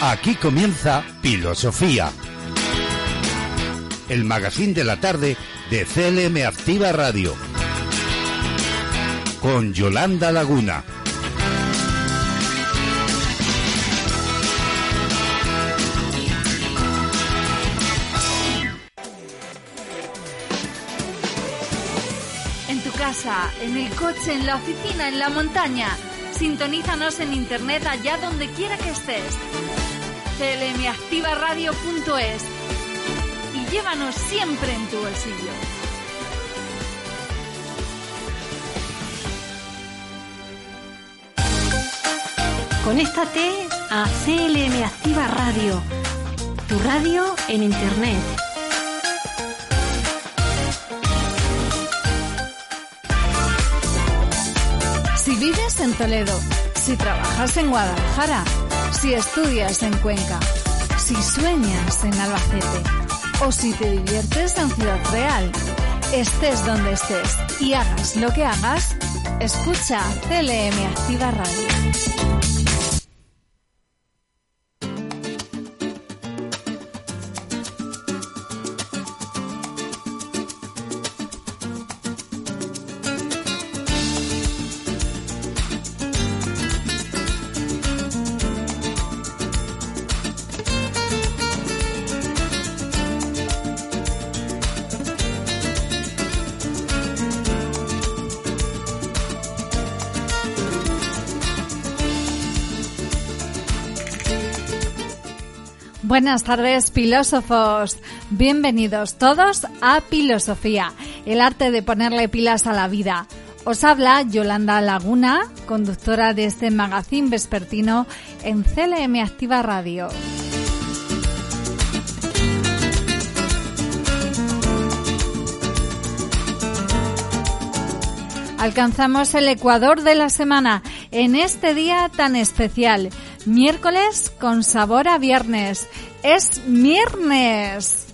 Aquí comienza Filosofía. El magazine de la tarde de CLM Activa Radio. Con Yolanda Laguna. En tu casa, en el coche, en la oficina, en la montaña. Sintonízanos en internet allá donde quiera que estés clmactivaradio.es y llévanos siempre en tu bolsillo. Conéctate a CLM Activa Radio, tu radio en Internet. Si vives en Toledo, si trabajas en Guadalajara, si estudias en Cuenca, si sueñas en Albacete o si te diviertes en Ciudad Real, estés donde estés y hagas lo que hagas, escucha CLM Activa Radio. Buenas tardes, filósofos. Bienvenidos todos a Filosofía, el arte de ponerle pilas a la vida. Os habla Yolanda Laguna, conductora de este magazine vespertino en CLM Activa Radio. Alcanzamos el ecuador de la semana en este día tan especial Miércoles con sabor a viernes. Es viernes.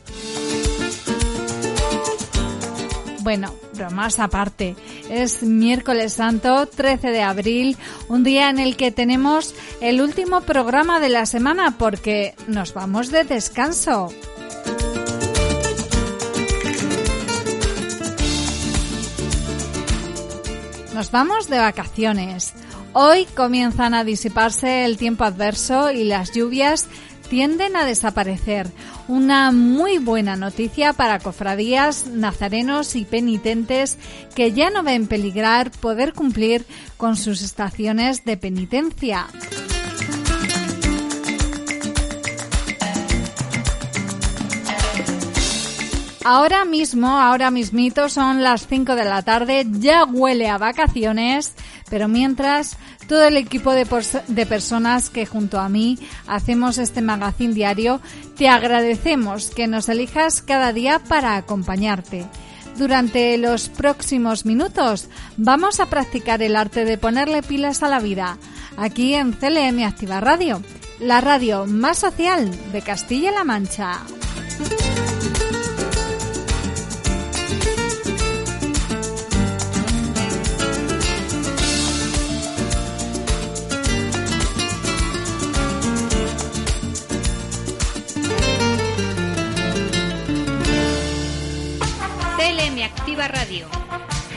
Bueno, bromas aparte. Es miércoles santo, 13 de abril, un día en el que tenemos el último programa de la semana porque nos vamos de descanso. Nos vamos de vacaciones. Hoy comienzan a disiparse el tiempo adverso y las lluvias tienden a desaparecer. Una muy buena noticia para cofradías, nazarenos y penitentes que ya no ven peligrar poder cumplir con sus estaciones de penitencia. Ahora mismo, ahora mismito son las 5 de la tarde, ya huele a vacaciones, pero mientras todo el equipo de, de, personas que junto a mí hacemos este magazine diario, te agradecemos que nos elijas cada día para acompañarte. Durante los próximos minutos vamos a practicar el arte de ponerle pilas a la vida, aquí en CLM Activa Radio, la radio más social de Castilla-La Mancha.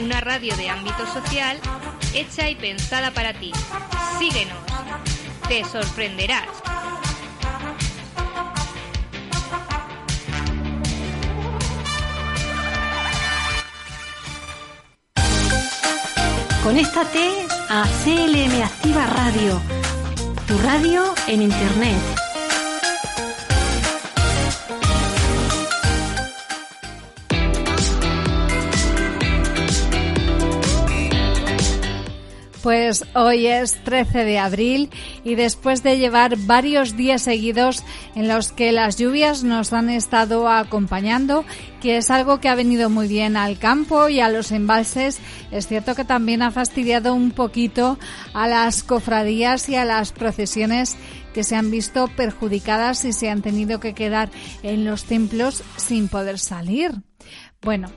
Una radio de ámbito social hecha y pensada para ti. Síguenos, te sorprenderás. Conéctate a CLM Activa Radio, tu radio en Internet. Pues hoy es 13 de abril y después de llevar varios días seguidos en los que las lluvias nos han estado acompañando, que es algo que ha venido muy bien al campo y a los embalses, es cierto que también ha fastidiado un poquito a las cofradías y a las procesiones que se han visto perjudicadas y se han tenido que quedar en los templos sin poder salir. Bueno,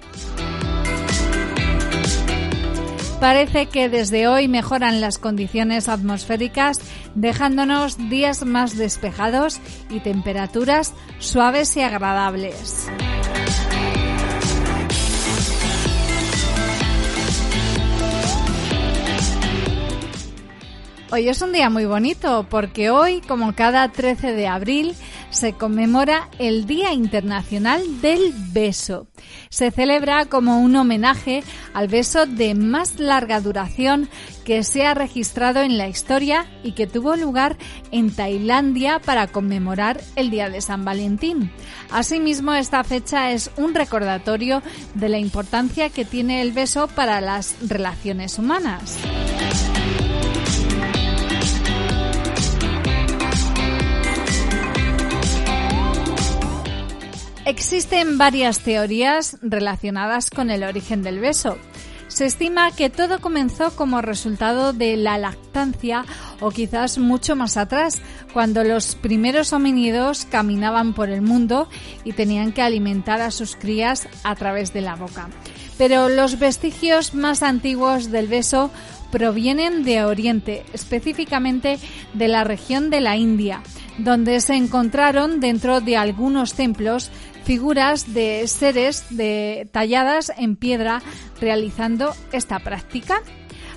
Parece que desde hoy mejoran las condiciones atmosféricas, dejándonos días más despejados y temperaturas suaves y agradables. Hoy es un día muy bonito porque hoy, como cada 13 de abril, se conmemora el Día Internacional del Beso. Se celebra como un homenaje al beso de más larga duración que se ha registrado en la historia y que tuvo lugar en Tailandia para conmemorar el Día de San Valentín. Asimismo, esta fecha es un recordatorio de la importancia que tiene el beso para las relaciones humanas. Existen varias teorías relacionadas con el origen del beso. Se estima que todo comenzó como resultado de la lactancia o quizás mucho más atrás, cuando los primeros homínidos caminaban por el mundo y tenían que alimentar a sus crías a través de la boca. Pero los vestigios más antiguos del beso provienen de Oriente, específicamente de la región de la India, donde se encontraron dentro de algunos templos figuras de seres talladas en piedra realizando esta práctica.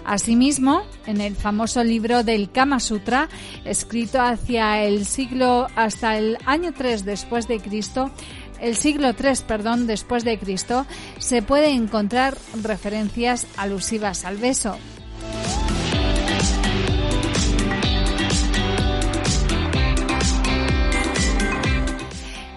Asimismo, en el famoso libro del Kama Sutra, escrito hacia el siglo hasta el año 3 después de Cristo, el siglo 3, perdón, después de Cristo, se puede encontrar referencias alusivas al beso.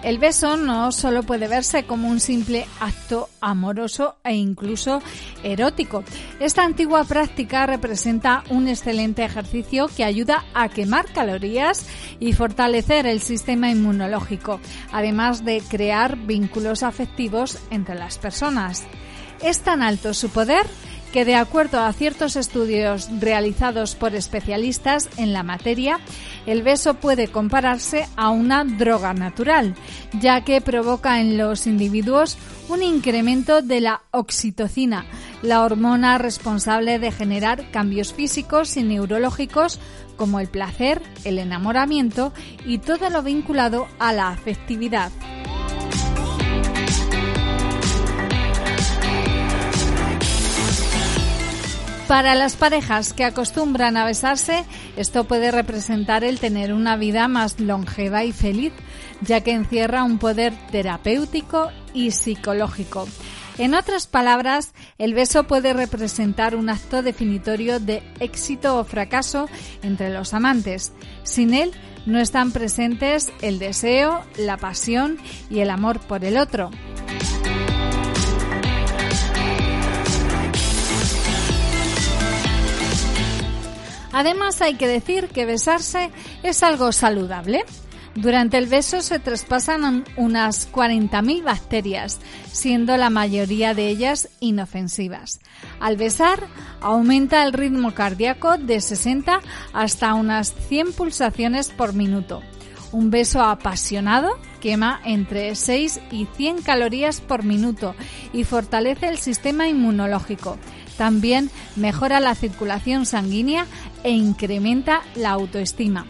El beso no solo puede verse como un simple acto amoroso e incluso erótico. Esta antigua práctica representa un excelente ejercicio que ayuda a quemar calorías y fortalecer el sistema inmunológico, además de crear vínculos afectivos entre las personas. Es tan alto su poder que de acuerdo a ciertos estudios realizados por especialistas en la materia, el beso puede compararse a una droga natural, ya que provoca en los individuos un incremento de la oxitocina, la hormona responsable de generar cambios físicos y neurológicos como el placer, el enamoramiento y todo lo vinculado a la afectividad. Para las parejas que acostumbran a besarse, esto puede representar el tener una vida más longeva y feliz, ya que encierra un poder terapéutico y psicológico. En otras palabras, el beso puede representar un acto definitorio de éxito o fracaso entre los amantes. Sin él, no están presentes el deseo, la pasión y el amor por el otro. Además hay que decir que besarse es algo saludable. Durante el beso se traspasan unas 40.000 bacterias, siendo la mayoría de ellas inofensivas. Al besar aumenta el ritmo cardíaco de 60 hasta unas 100 pulsaciones por minuto. Un beso apasionado quema entre 6 y 100 calorías por minuto y fortalece el sistema inmunológico. También mejora la circulación sanguínea e incrementa la autoestima.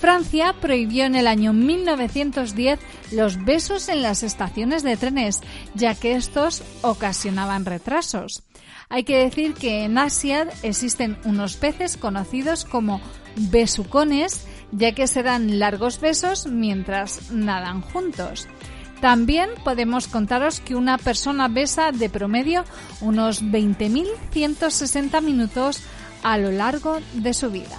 Francia prohibió en el año 1910 los besos en las estaciones de trenes, ya que estos ocasionaban retrasos. Hay que decir que en Asia existen unos peces conocidos como besucones, ya que se dan largos besos mientras nadan juntos. También podemos contaros que una persona besa de promedio unos 20.160 minutos a lo largo de su vida.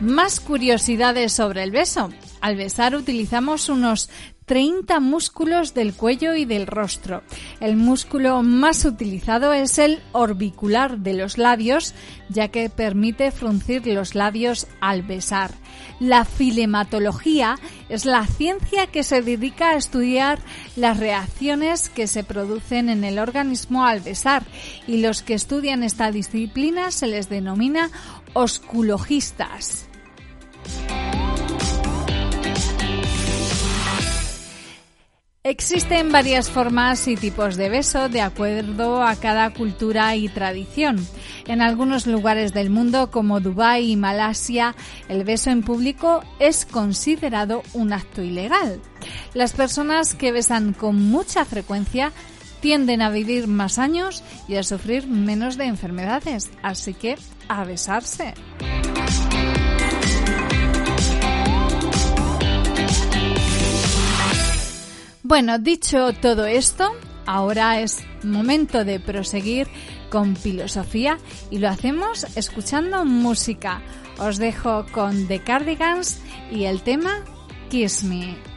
Más curiosidades sobre el beso. Al besar utilizamos unos 30 músculos del cuello y del rostro. El músculo más utilizado es el orbicular de los labios, ya que permite fruncir los labios al besar. La filematología es la ciencia que se dedica a estudiar las reacciones que se producen en el organismo al besar y los que estudian esta disciplina se les denomina osculogistas. Existen varias formas y tipos de beso de acuerdo a cada cultura y tradición. En algunos lugares del mundo, como Dubái y Malasia, el beso en público es considerado un acto ilegal. Las personas que besan con mucha frecuencia tienden a vivir más años y a sufrir menos de enfermedades. Así que a besarse. Bueno, dicho todo esto, ahora es momento de proseguir con filosofía y lo hacemos escuchando música. Os dejo con The Cardigans y el tema Kiss Me.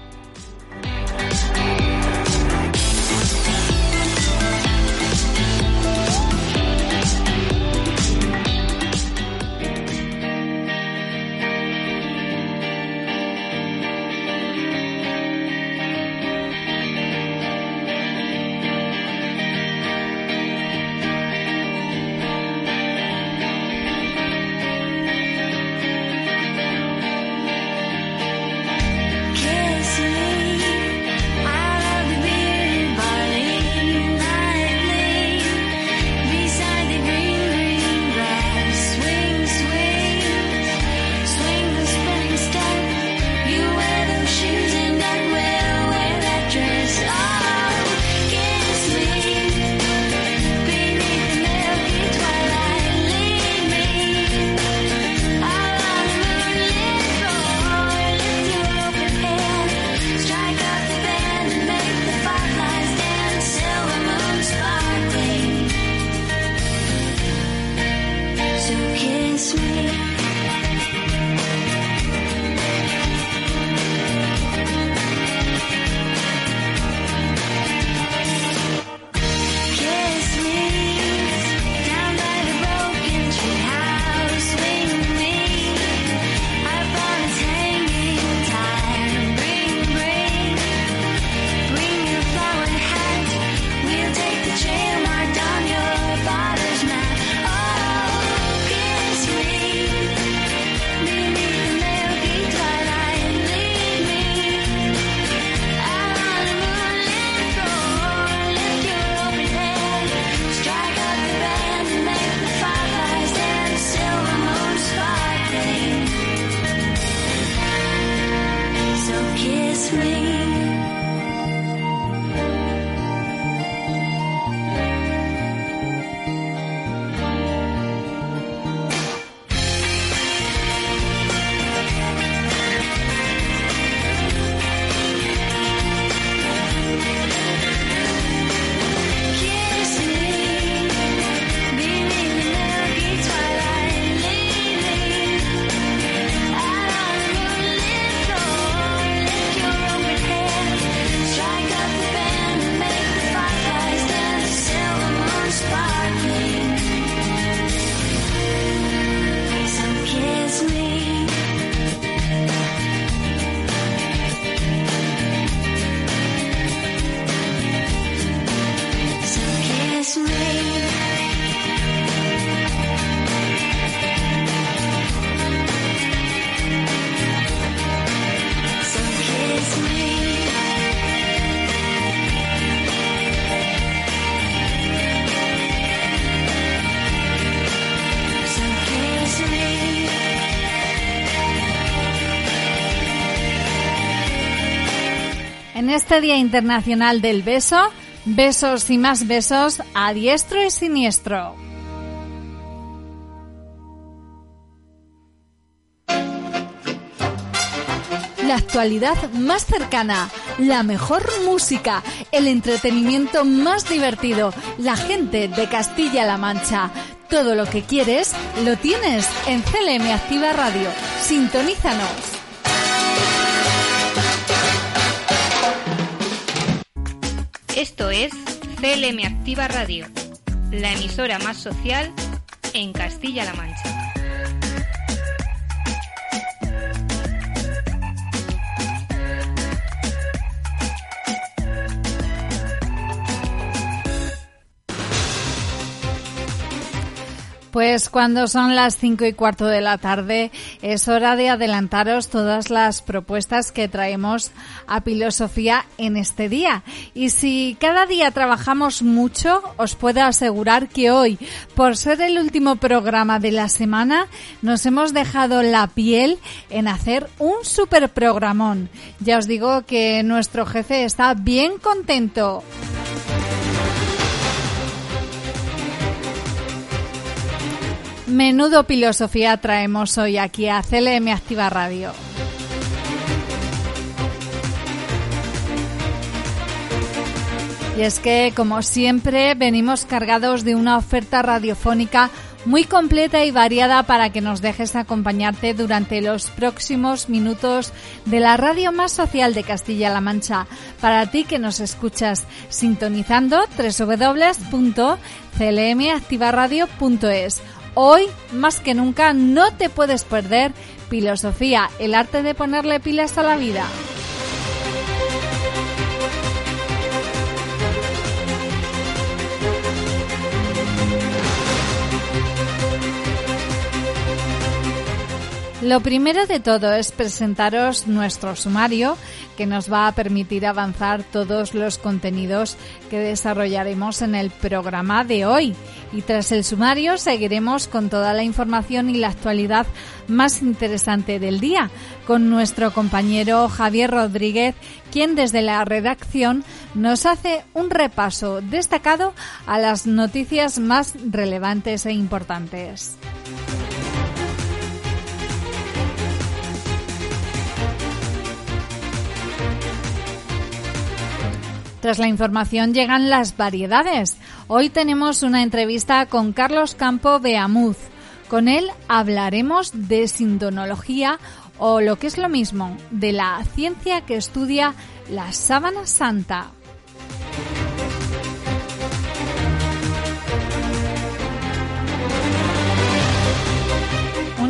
Día Internacional del Beso, besos y más besos a diestro y siniestro. La actualidad más cercana, la mejor música, el entretenimiento más divertido, la gente de Castilla-La Mancha. Todo lo que quieres lo tienes en CLM Activa Radio. Sintonízanos. Es CLM Activa Radio, la emisora más social en Castilla-La Mancha. Pues cuando son las cinco y cuarto de la tarde es hora de adelantaros todas las propuestas que traemos a Filosofía en este día. Y si cada día trabajamos mucho, os puedo asegurar que hoy, por ser el último programa de la semana, nos hemos dejado la piel en hacer un super programón. Ya os digo que nuestro jefe está bien contento. Menudo filosofía traemos hoy aquí a CLM Activa Radio. Y es que, como siempre, venimos cargados de una oferta radiofónica muy completa y variada para que nos dejes acompañarte durante los próximos minutos de la radio más social de Castilla-La Mancha. Para ti que nos escuchas sintonizando www.clmactivaradio.es Hoy, más que nunca, no te puedes perder Filosofía, el arte de ponerle pilas a la vida. Lo primero de todo es presentaros nuestro sumario que nos va a permitir avanzar todos los contenidos que desarrollaremos en el programa de hoy. Y tras el sumario seguiremos con toda la información y la actualidad más interesante del día con nuestro compañero Javier Rodríguez, quien desde la redacción nos hace un repaso destacado a las noticias más relevantes e importantes. Tras la información llegan las variedades. Hoy tenemos una entrevista con Carlos Campo Beamuz. Con él hablaremos de sintonología o lo que es lo mismo, de la ciencia que estudia la sábana santa.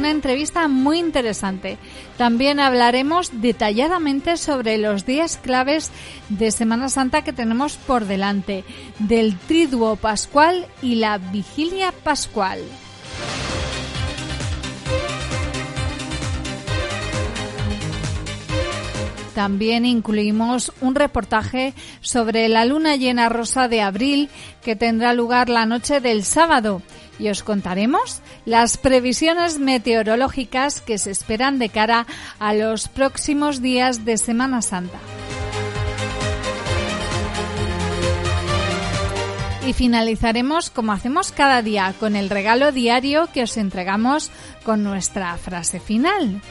Una entrevista muy interesante. También hablaremos detalladamente sobre los días claves de Semana Santa que tenemos por delante, del Triduo Pascual y la Vigilia Pascual. También incluimos un reportaje sobre la luna llena rosa de abril que tendrá lugar la noche del sábado y os contaremos las previsiones meteorológicas que se esperan de cara a los próximos días de Semana Santa. Y finalizaremos como hacemos cada día con el regalo diario que os entregamos con nuestra frase final.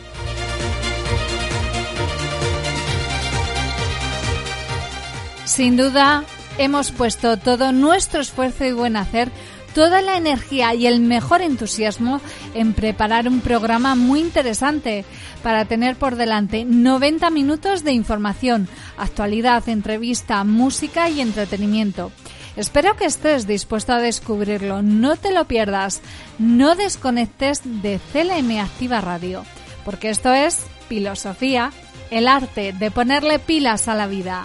Sin duda, hemos puesto todo nuestro esfuerzo y buen hacer toda la energía y el mejor entusiasmo en preparar un programa muy interesante para tener por delante 90 minutos de información, actualidad, entrevista, música y entretenimiento. Espero que estés dispuesto a descubrirlo. No te lo pierdas. No desconectes de CLM Activa Radio, porque esto es filosofía, el arte de ponerle pilas a la vida.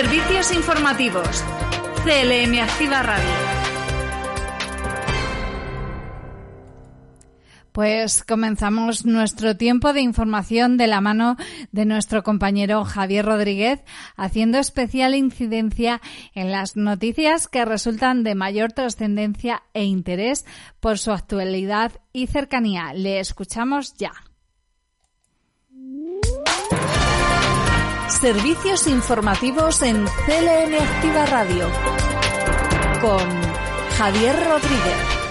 Servicios informativos CLM Activa Radio. Pues comenzamos nuestro tiempo de información de la mano de nuestro compañero Javier Rodríguez, haciendo especial incidencia en las noticias que resultan de mayor trascendencia e interés por su actualidad y cercanía. Le escuchamos ya. Servicios informativos en CLM Activa Radio con Javier Rodríguez.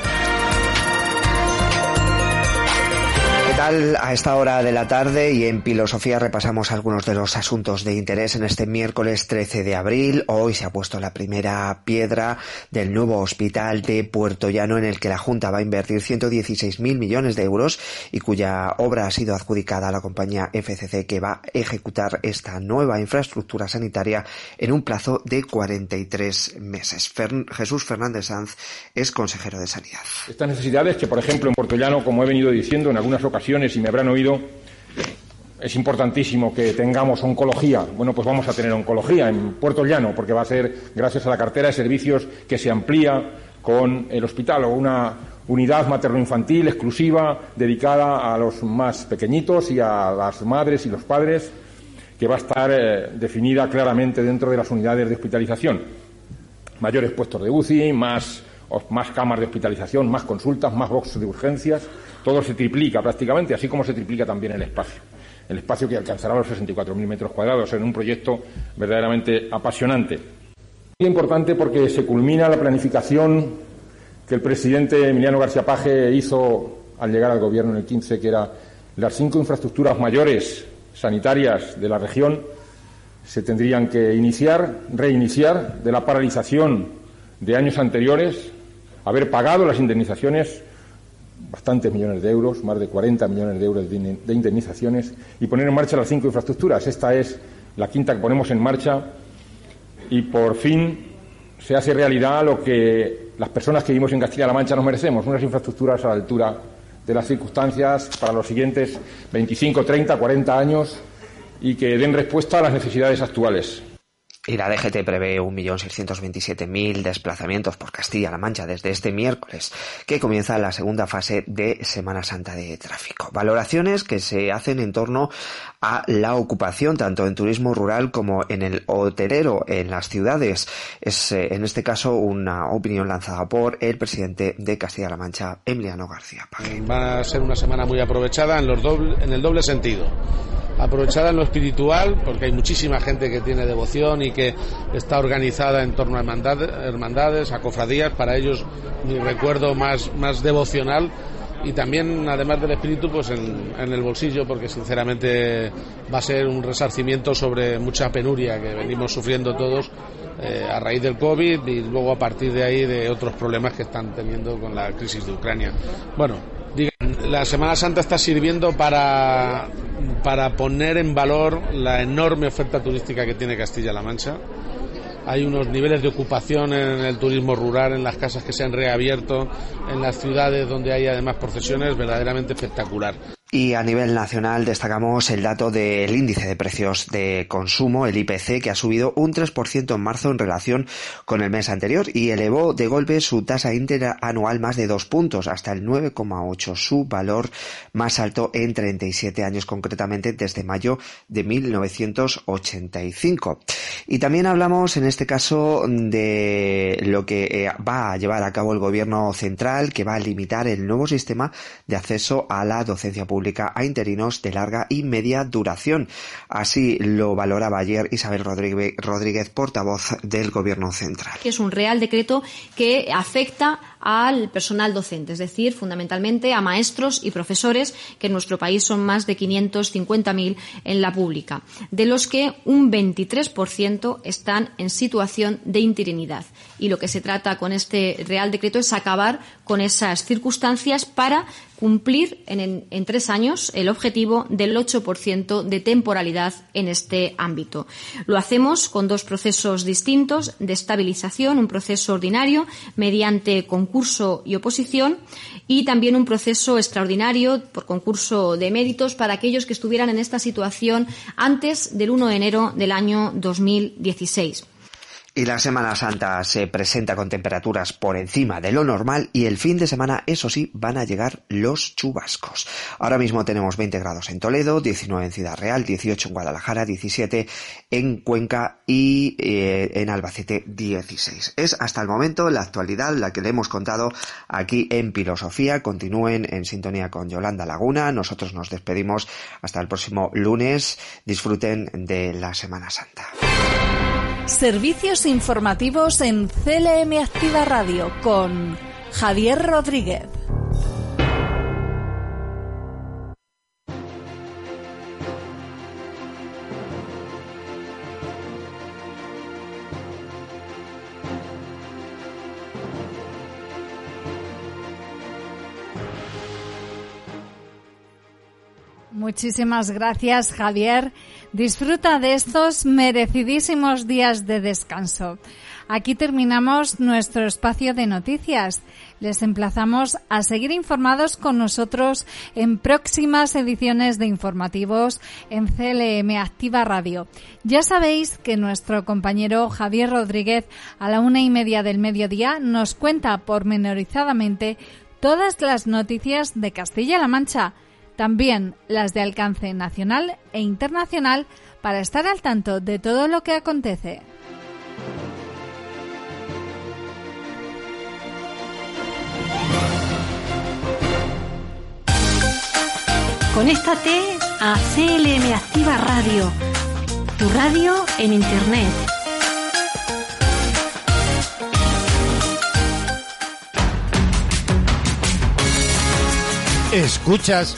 Tal? A esta hora de la tarde y en Filosofía repasamos algunos de los asuntos de interés en este miércoles 13 de abril. Hoy se ha puesto la primera piedra del nuevo hospital de Puerto Llano en el que la Junta va a invertir 116.000 millones de euros y cuya obra ha sido adjudicada a la compañía FCC que va a ejecutar esta nueva infraestructura sanitaria en un plazo de 43 meses. Jesús Fernández Sanz es consejero de Sanidad. Estas necesidades que, por ejemplo, en Puerto Llano, como he venido diciendo en algunas ocasiones, y me habrán oído, es importantísimo que tengamos oncología. Bueno, pues vamos a tener oncología en Puerto Llano, porque va a ser gracias a la cartera de servicios que se amplía con el hospital o una unidad materno-infantil exclusiva dedicada a los más pequeñitos y a las madres y los padres, que va a estar eh, definida claramente dentro de las unidades de hospitalización. Mayores puestos de UCI, más, más cámaras de hospitalización, más consultas, más boxes de urgencias todo se triplica prácticamente, así como se triplica también el espacio. El espacio que alcanzará los 64.000 metros cuadrados en un proyecto verdaderamente apasionante. Muy importante porque se culmina la planificación que el presidente Emiliano García Paje hizo al llegar al gobierno en el 15, que era las cinco infraestructuras mayores sanitarias de la región se tendrían que iniciar, reiniciar de la paralización de años anteriores, haber pagado las indemnizaciones bastantes millones de euros, más de 40 millones de euros de indemnizaciones, y poner en marcha las cinco infraestructuras. Esta es la quinta que ponemos en marcha y por fin se hace realidad lo que las personas que vivimos en Castilla-La Mancha nos merecemos, unas infraestructuras a la altura de las circunstancias para los siguientes 25, 30, 40 años y que den respuesta a las necesidades actuales. Y la DGT prevé 1.627.000 desplazamientos por Castilla-La Mancha desde este miércoles, que comienza la segunda fase de Semana Santa de tráfico. Valoraciones que se hacen en torno a la ocupación, tanto en turismo rural como en el hotelero en las ciudades. Es, eh, en este caso, una opinión lanzada por el presidente de Castilla-La Mancha, Emiliano García. Va a ser una semana muy aprovechada en, los doble, en el doble sentido aprovechada en lo espiritual, porque hay muchísima gente que tiene devoción y que está organizada en torno a hermandades, a cofradías, para ellos mi recuerdo más, más devocional y también, además del espíritu, pues en, el bolsillo, porque sinceramente va a ser un resarcimiento sobre mucha penuria que venimos sufriendo todos eh, a raíz del COVID y luego a partir de ahí de otros problemas que están teniendo con la crisis de Ucrania. Bueno, digan, la Semana Santa está sirviendo para para poner en valor la enorme oferta turística que tiene Castilla-La Mancha. Hay unos niveles de ocupación en el turismo rural, en las casas que se han reabierto, en las ciudades donde hay además procesiones, verdaderamente espectacular. Y a nivel nacional destacamos el dato del índice de precios de consumo, el IPC, que ha subido un 3% en marzo en relación con el mes anterior y elevó de golpe su tasa interanual más de dos puntos hasta el 9,8, su valor más alto en 37 años, concretamente desde mayo de 1985. Y también hablamos en este caso de lo que eh, va a llevar a cabo el gobierno central, que va a limitar el nuevo sistema de acceso a la docencia pública a interinos de larga y media duración. Así lo valoraba ayer Isabel Rodríguez, portavoz del Gobierno Central. Es un real decreto que afecta al personal docente, es decir, fundamentalmente a maestros y profesores, que en nuestro país son más de 550.000 en la pública, de los que un 23% están en situación de interinidad. Y lo que se trata con este Real Decreto es acabar con esas circunstancias para cumplir en, en, tres años el objetivo del 8% de temporalidad en este ámbito. Lo hacemos con dos procesos distintos de estabilización, un proceso ordinario mediante concurso y oposición y también un proceso extraordinario por concurso de méritos para aquellos que estuvieran en esta situación antes del 1 de enero del año 2016. Y la Semana Santa se presenta con temperaturas por encima de lo normal y el fin de semana, eso sí, van a llegar los chubascos. Ahora mismo tenemos 20 grados en Toledo, 19 en Ciudad Real, 18 en Guadalajara, 17 en Cuenca y eh, en Albacete 16. Es hasta el momento la actualidad la que le hemos contado aquí en Filosofía. Continúen en sintonía con Yolanda Laguna. Nosotros nos despedimos hasta el próximo lunes. Disfruten de la Semana Santa. Servicios informativos en CLM Activa Radio con Javier Rodríguez. Muchísimas gracias, Javier. Disfruta de estos merecidísimos días de descanso. Aquí terminamos nuestro espacio de noticias. Les emplazamos a seguir informados con nosotros en próximas ediciones de informativos en CLM Activa Radio. Ya sabéis que nuestro compañero Javier Rodríguez a la una y media del mediodía nos cuenta pormenorizadamente todas las noticias de Castilla-La Mancha también las de alcance nacional e internacional para estar al tanto de todo lo que acontece. Conéctate a CLM Activa Radio, tu radio en Internet. Escuchas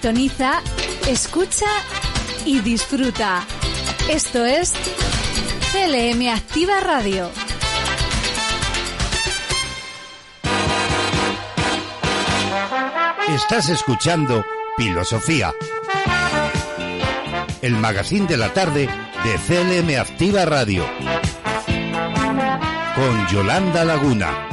Sintoniza, escucha y disfruta. Esto es CLM Activa Radio. Estás escuchando Filosofía, el magazine de la tarde de CLM Activa Radio, con Yolanda Laguna.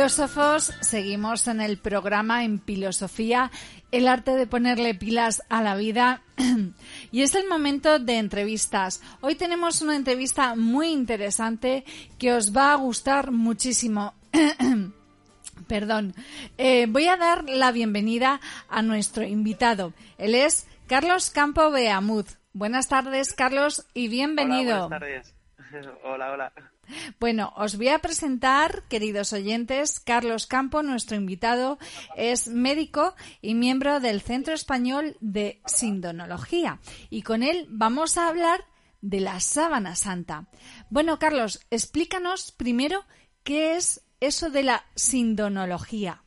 Filósofos, seguimos en el programa en Filosofía, el arte de ponerle pilas a la vida. y es el momento de entrevistas. Hoy tenemos una entrevista muy interesante que os va a gustar muchísimo. Perdón. Eh, voy a dar la bienvenida a nuestro invitado. Él es Carlos Campo Beamud. Buenas tardes, Carlos, y bienvenido. Hola, buenas tardes. hola, hola. Bueno, os voy a presentar, queridos oyentes, Carlos Campo, nuestro invitado, es médico y miembro del Centro Español de Sindonología. Y con él vamos a hablar de la sábana santa. Bueno, Carlos, explícanos primero qué es eso de la sindonología.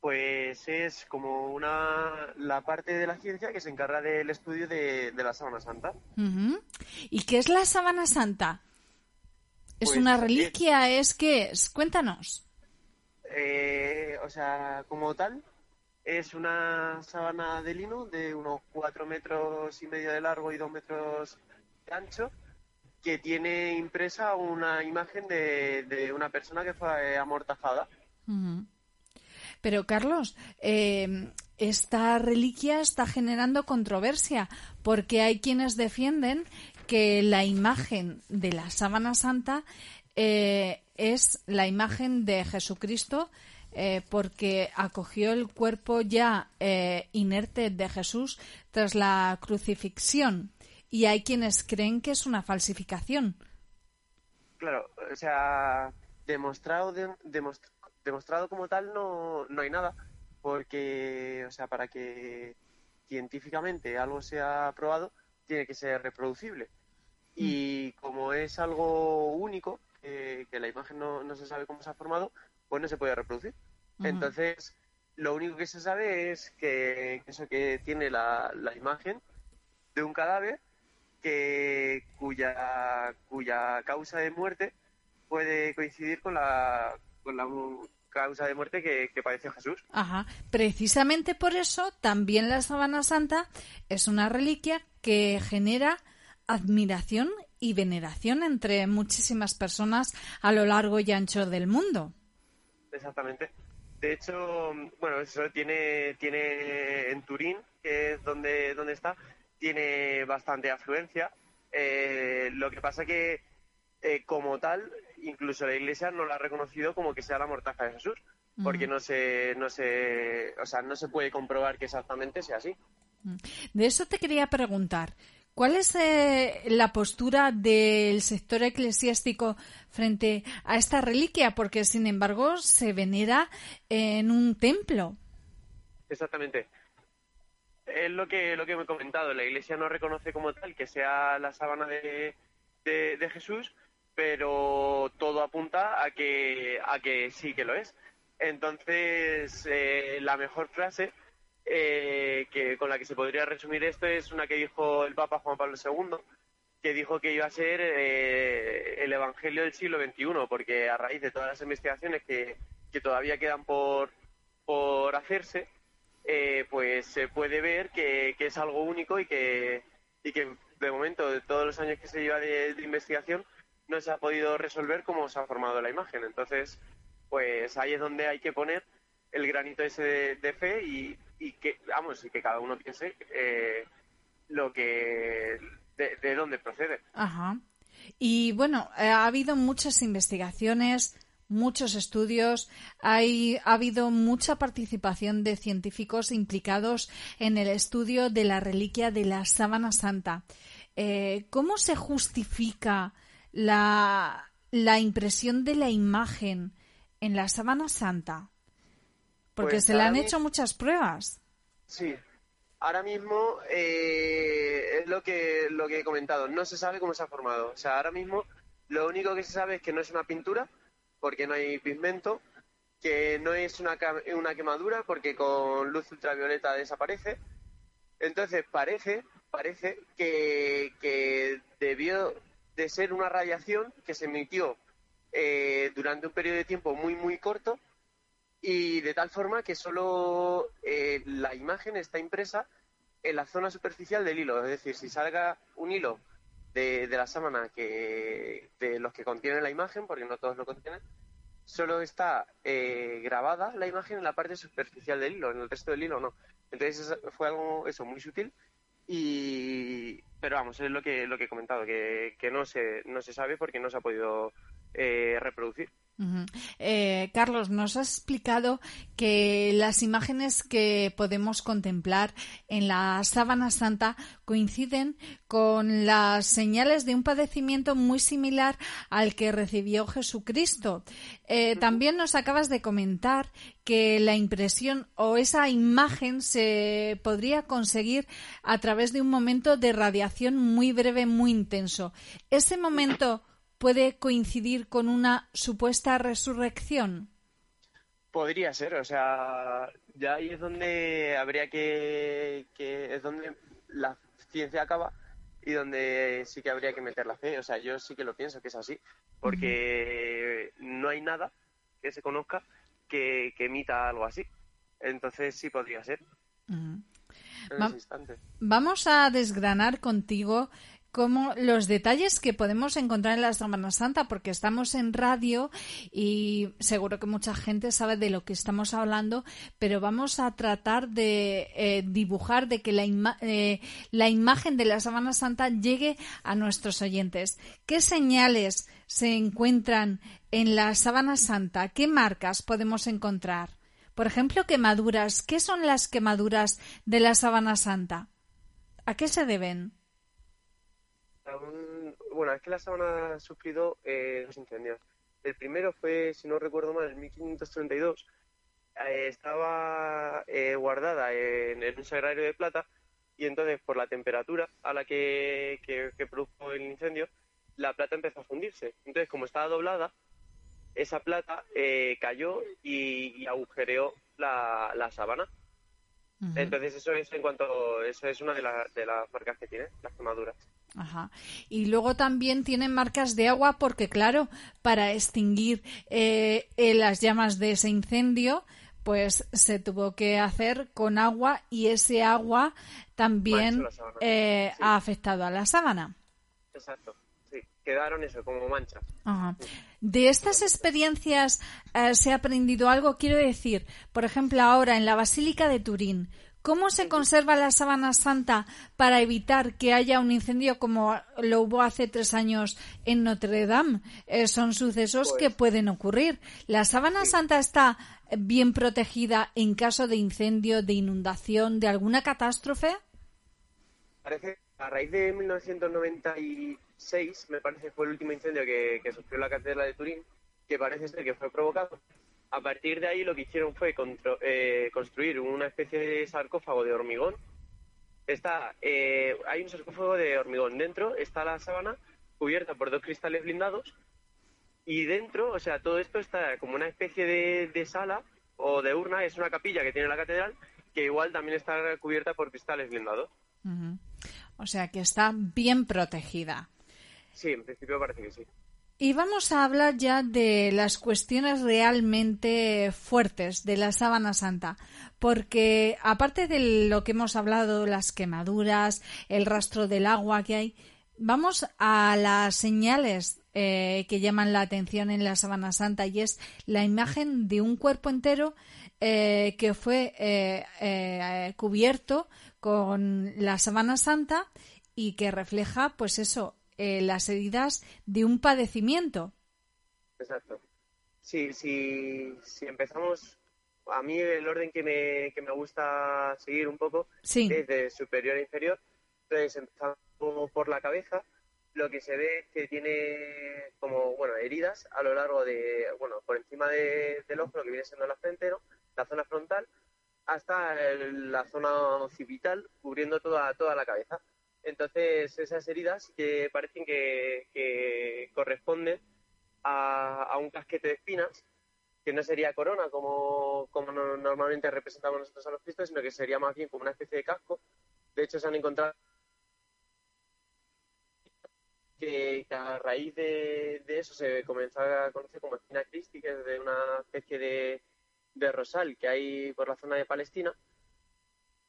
Pues es como una la parte de la ciencia que se encarga del estudio de, la sábana santa. ¿Y qué es la sábana santa? ¿Es una pues, reliquia? ¿Es qué es? Cuéntanos. Eh, o sea, como tal, es una sábana de lino de unos cuatro metros y medio de largo y dos metros de ancho que tiene impresa una imagen de, una persona que fue amortajada. Pero Carlos, eh, esta reliquia está generando controversia porque hay quienes defienden que la imagen de la sábana santa eh, es la imagen de Jesucristo eh, porque acogió el cuerpo ya eh, inerte de Jesús tras la crucifixión y hay quienes creen que es una falsificación. Claro, o sea, demostrado, demostrado como tal no, no hay nada porque, o sea, para que científicamente algo sea probado, tiene que ser reproducible. Y como es algo único, que la imagen no, se sabe cómo se ha formado, pues no se puede reproducir. Entonces, lo único que se sabe es que, eso que tiene la, imagen de un cadáver que cuya cuya causa de muerte puede coincidir con la, con la causa de muerte que, que, padeció Jesús. Ajá. Precisamente por eso también la sábana santa es una reliquia que genera admiración y veneración entre muchísimas personas a lo largo y ancho del mundo. Exactamente. De hecho, bueno, eso tiene, tiene en Turín, que es donde, donde está, tiene bastante afluencia. Eh, lo que pasa que, eh, como tal, incluso la Iglesia no la ha reconocido como que sea la mortaja de Jesús, porque no se, no se, o sea, no se puede comprobar que exactamente sea así. De eso te quería preguntar. ¿Cuál es eh, la postura del sector eclesiástico frente a esta reliquia? Porque, sin embargo, se venera en un templo. Exactamente. Es lo que, lo que me he comentado. La Iglesia no reconoce como tal que sea la sábana de, de, Jesús, pero todo apunta a que, a que sí que lo es. Entonces, eh, la mejor frase eh, que con la que se podría resumir esto es una que dijo el Papa Juan Pablo II, que dijo que iba a ser eh, el Evangelio del siglo XXI, porque a raíz de todas las investigaciones que, todavía quedan por, por hacerse, eh, pues se puede ver que, es algo único y que, y que de momento, de todos los años que se lleva de, investigación, no se ha podido resolver cómo se ha formado la imagen. Entonces, pues ahí es donde hay que poner el granito ese de fe y, y que, vamos, y que cada uno piense eh, lo que, de, dónde procede. Ajá. Y bueno, eh, ha habido muchas investigaciones, muchos estudios, hay, ha habido mucha participación de científicos implicados en el estudio de la reliquia de la sábana santa. Eh, ¿Cómo se justifica la, la, impresión de la imagen en la sábana santa? Porque Pues se le han hecho muchas pruebas. Sí, ahora mismo eh, es lo que, lo que he comentado, no se sabe cómo se ha formado. O sea, ahora mismo lo único que se sabe es que no es una pintura, porque no hay pigmento, que no es una, una quemadura, porque con luz ultravioleta desaparece. Entonces parece, parece que, que debió de ser una radiación que se emitió eh, durante un periodo de tiempo muy, muy corto y de tal forma que solo eh, la imagen está impresa en la zona superficial del hilo. Es decir, si salga un hilo de, de la sábana que, de los que contienen la imagen, porque no todos lo contienen, solo está eh, grabada la imagen en la parte superficial del hilo, en el resto del hilo no. Entonces fue algo eso muy sutil y pero vamos es lo que lo que he comentado que, que no se no se sabe porque no se ha podido eh, reproducir. Eh, Carlos, nos has explicado que las imágenes que podemos contemplar en la sábana santa coinciden con las señales de un padecimiento muy similar al que recibió Jesucristo. Eh, también nos acabas de comentar que la impresión o esa imagen se podría conseguir a través de un momento de radiación muy breve, muy intenso. Ese momento puede coincidir con una supuesta resurrección? Podría ser, o sea, ya ahí es donde habría que, que es donde la ciencia acaba y donde sí que habría que meter la fe. O sea, yo sí que lo pienso que es así, porque no hay nada que se conozca que, que emita algo así. Entonces sí podría ser Va-. Vamos a desgranar contigo como los detalles que podemos encontrar en la Semana Santa, porque estamos en radio y seguro que mucha gente sabe de lo que estamos hablando, pero vamos a tratar de eh, dibujar, de que la, eh, la imagen de la Semana Santa llegue a nuestros oyentes. ¿Qué señales se encuentran en la Sábana Santa? ¿Qué marcas podemos encontrar? Por ejemplo, quemaduras. ¿Qué son las quemaduras de la Sábana Santa? ¿A qué se deben? Aún- bueno, es que la sábana ha sufrido eh, dos incendios. El primero fue, si no recuerdo mal, en 1532. Eh, estaba eh, guardada en, en un sagrario de plata y entonces por la temperatura a la que, que- que produjo el incendio, la plata empezó a fundirse. Entonces, como estaba doblada, esa plata eh, cayó y, y agujereó la, la sábana. Entonces, eso es en cuanto, eso es una de, la- de las marcas que tiene, las quemaduras. Ajá. Y luego también tienen marcas de agua porque, claro, para extinguir eh, eh, las llamas de ese incendio, pues se tuvo que hacer con agua y ese agua también eh, Sí. ha afectado a la sábana. Exacto, sí. Quedaron eso, como manchas. Ajá. De estas experiencias eh, se ha aprendido algo, quiero decir, por ejemplo, ahora en la Basílica de Turín, ¿cómo se conserva la sábana santa para evitar que haya un incendio como lo hubo hace tres años en Notre Dame? Eh, son sucesos Pues- que pueden ocurrir. ¿La sábana santa está bien protegida en caso de incendio, de inundación, de alguna catástrofe? Parece, a raíz de 1996, me parece fue el último incendio que, que sufrió la catedral de Turín, que parece ser que fue provocado. A partir de ahí lo que hicieron fue contro- eh, construir una especie de sarcófago de hormigón. Está, eh, hay un sarcófago de hormigón. Dentro está la sábana cubierta por dos cristales blindados y dentro, o sea, todo esto está como una especie de, de sala o de urna, es una capilla que tiene la catedral, que igual también está cubierta por cristales blindados. O sea que está bien protegida. Sí, en principio parece que sí. Y vamos a hablar ya de las cuestiones realmente fuertes de la sábana santa, porque aparte de lo que hemos hablado, las quemaduras, el rastro del agua que hay, vamos a las señales eh, que llaman la atención en la sábana santa y es la imagen de un cuerpo entero eh, que fue eh, eh, cubierto con la sábana santa y que refleja, pues eso, eh, las heridas de un padecimiento. Exacto. Sí, sí, si empezamos, a mí el orden que me, que me gusta seguir un poco Sí. es de superior a inferior. Entonces empezamos por la cabeza, lo que se ve es que tiene como, bueno, heridas a lo largo de, bueno, por encima de- del ojo, lo que viene siendo la frente, ¿no? La zona frontal, hasta el- la zona occipital, cubriendo toda, toda la cabeza. Entonces, esas heridas que parecen que, que corresponden a, a un casquete de espinas, que no sería corona como, como no- normalmente representamos nosotros a los cristos, sino que sería más bien como una especie de casco. De hecho, se han encontrado que, que a raíz de, de eso se comenzó a conocer como espina Christi, que es de una especie de, de rosal que hay por la zona de Palestina.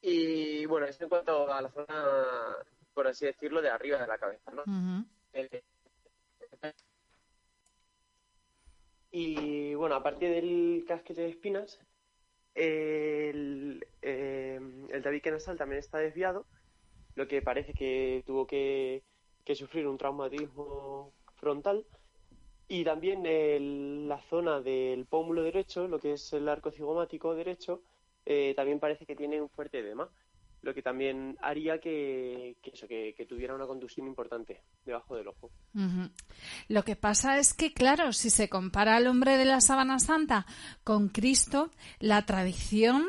Y bueno, eso en cuanto a la zona, por así decirlo, de arriba de la cabeza, ¿no? Eh, Y bueno, aparte del casquete de espinas, el, eh, el tabique nasal también está desviado, lo que parece que tuvo que, que sufrir un traumatismo frontal. Y también el- la zona del pómulo derecho, lo que es el arco cigomático derecho, eh, también parece que tiene un fuerte edema, lo que también haría que, que eso, que, que tuviera una contusión importante debajo del ojo. Lo que pasa es que, claro, si se compara al hombre de la sábana santa con Cristo, la tradición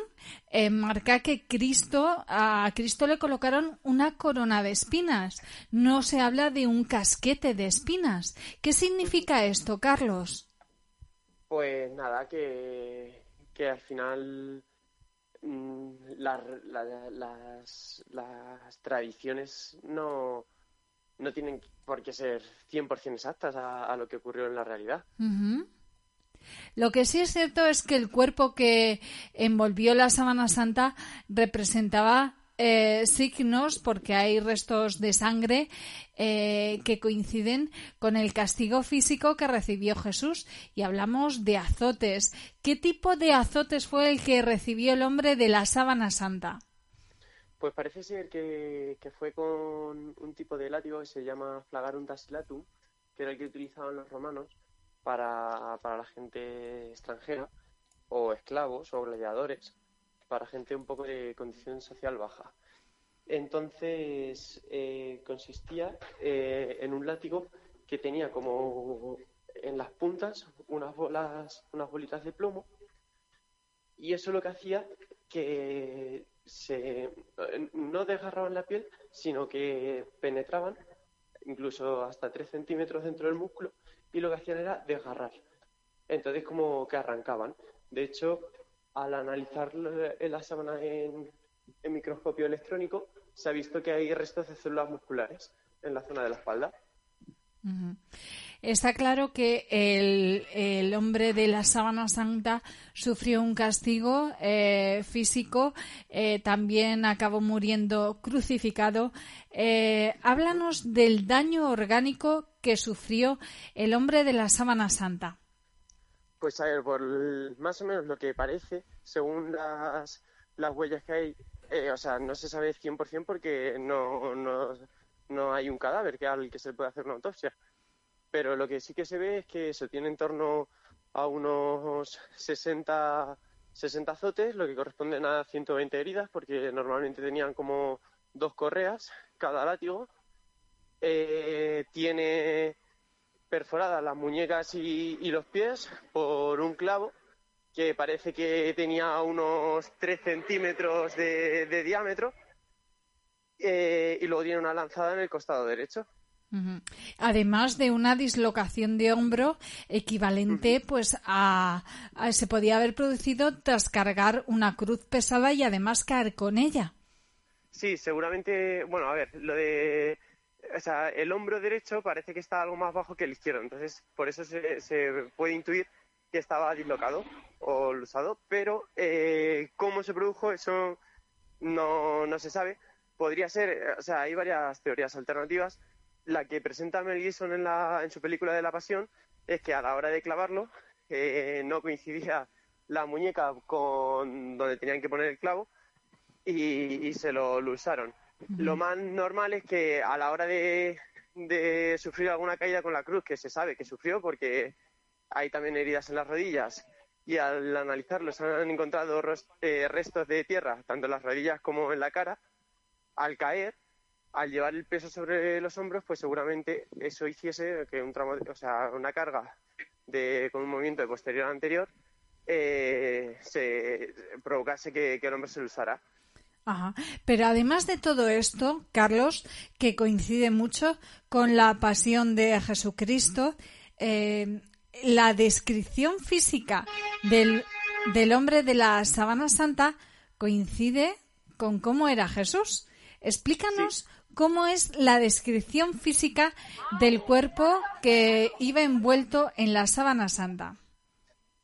eh, marca que Cristo, a Cristo le colocaron una corona de espinas. No se habla de un casquete de espinas. ¿Qué significa esto, Carlos? Pues nada, que, que al final la- la- las, las tradiciones no, no tienen por qué ser 100% exactas a, lo que ocurrió en la realidad. Lo que sí es cierto es que el cuerpo que envolvió la sábana santa representaba eh, signos porque hay restos de sangre eh, que coinciden con el castigo físico que recibió Jesús y hablamos de azotes. ¿Qué tipo de azotes fue el que recibió el hombre de la sábana santa? Pues parece ser que, fue con un tipo de látigo que se llama flagarum tacilatum, que era el que utilizaban los romanos para, para la gente extranjera, o esclavos, o gladiadores, para gente un poco de condición social baja. Entonces eh, consistía eh, en un látigo que tenía como en las puntas unas bolas, unas bolitas de plomo, y eso lo que hacía que se no desgarraban la piel, sino que penetraban incluso hasta 3 centímetros dentro del músculo y lo que hacían era desgarrar. Entonces como que arrancaban. De hecho, al analizar la- sábana en, microscopio electrónico, se ha visto que hay restos de células musculares en la zona de la espalda. Está claro que el, el hombre de la sábana santa sufrió un castigo eh, físico, eh, también acabó muriendo crucificado. Eh, háblanos del daño orgánico que sufrió el hombre de la sábana santa. Pues a ver, por más o menos lo que parece, según las, las huellas que hay, eh, o sea, no se sabe 100% porque no, no, no hay un cadáver que al que se pueda hacer una autopsia. Pero lo que sí que se ve es que se tiene en torno a unos 60, 60 azotes, lo que corresponden a 120 heridas, porque normalmente tenían como dos correas cada látigo. Eh, tiene perforadas las muñecas y, y los pies por un clavo que parece que tenía unos 3 centímetros de, de diámetro eh, y luego tiene una lanzada en el costado derecho. Además de una dislocación de hombro equivalente, pues a, a- se podía haber producido tras cargar una cruz pesada y además caer con ella. Sí, seguramente, bueno, a ver, lo de, o sea, el hombro derecho parece que está algo más bajo que el izquierdo, entonces por eso se, se puede intuir que estaba dislocado o lusado, pero eh, cómo se produjo eso no, no se sabe. Podría ser, eh, o sea, hay varias teorías alternativas. La que presenta Mel Gibson en, la, en su película de La Pasión es que a la hora de clavarlo eh, no coincidía la muñeca con donde tenían que poner el clavo y, y se lo, lo usaron. Lo más normal es que a la hora de, de sufrir alguna caída con la cruz, que se sabe que sufrió porque hay también heridas en las rodillas y al analizarlos han encontrado eh, restos de tierra, tanto en las rodillas como en la cara, al caer, al llevar el peso sobre los hombros, pues seguramente eso hiciese que un tramo, o sea, una carga de, con un movimiento de posterior anterior eh, se provocase que, el hombre se lo usara. Ajá. Pero además de todo esto, Carlos, que coincide mucho con la pasión de Jesucristo, eh, la descripción física del, del, hombre de la Sabana Santa coincide con cómo era Jesús. Explícanos cómo es la descripción física del cuerpo que iba envuelto en la Sábana Santa.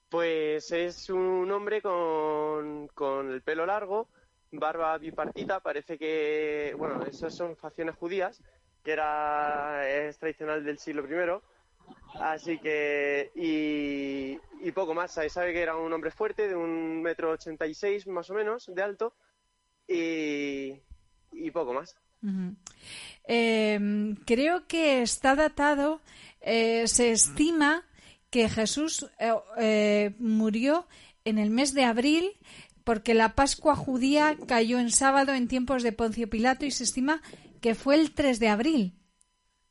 Pues es un hombre con, con el pelo largo, barba bipartita, parece que, bueno, esas son facciones judías, que era, es tradicional del siglo I, así que, y, poco más, se sabe que era un hombre fuerte, de un metro ochenta y seis más o menos, de alto, y, poco más. Em, creo que está datado, eh, se estima que Jesús eh, eh, murió en el mes de abril porque la Pascua judía cayó en sábado en tiempos de Poncio Pilato y se estima que fue el 3 de abril.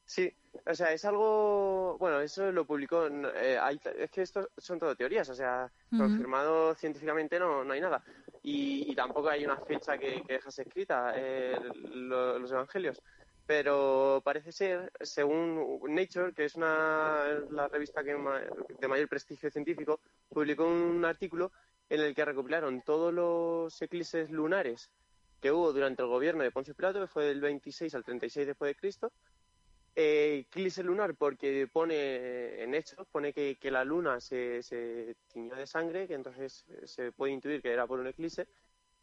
Sí, o sea, es algo, bueno, eso lo publicó, eh, es que esto son todo teorías, o sea, confirmado científicamente no, no hay nada. Y, tampoco hay una fecha que, que dejas escrita eh, los evangelios. Pero parece ser, según Nature, que es una, la revista que de mayor prestigio científico, publicó un artículo en el que recopilaron todos los eclipses lunares que hubo durante el gobierno de Poncio Pilato, que fue del 26 al 36 después de Cristo. Eh, eclipse lunar porque pone en hechos, pone que, la luna se, se, tiñó de sangre, que entonces se puede intuir que era por un eclipse,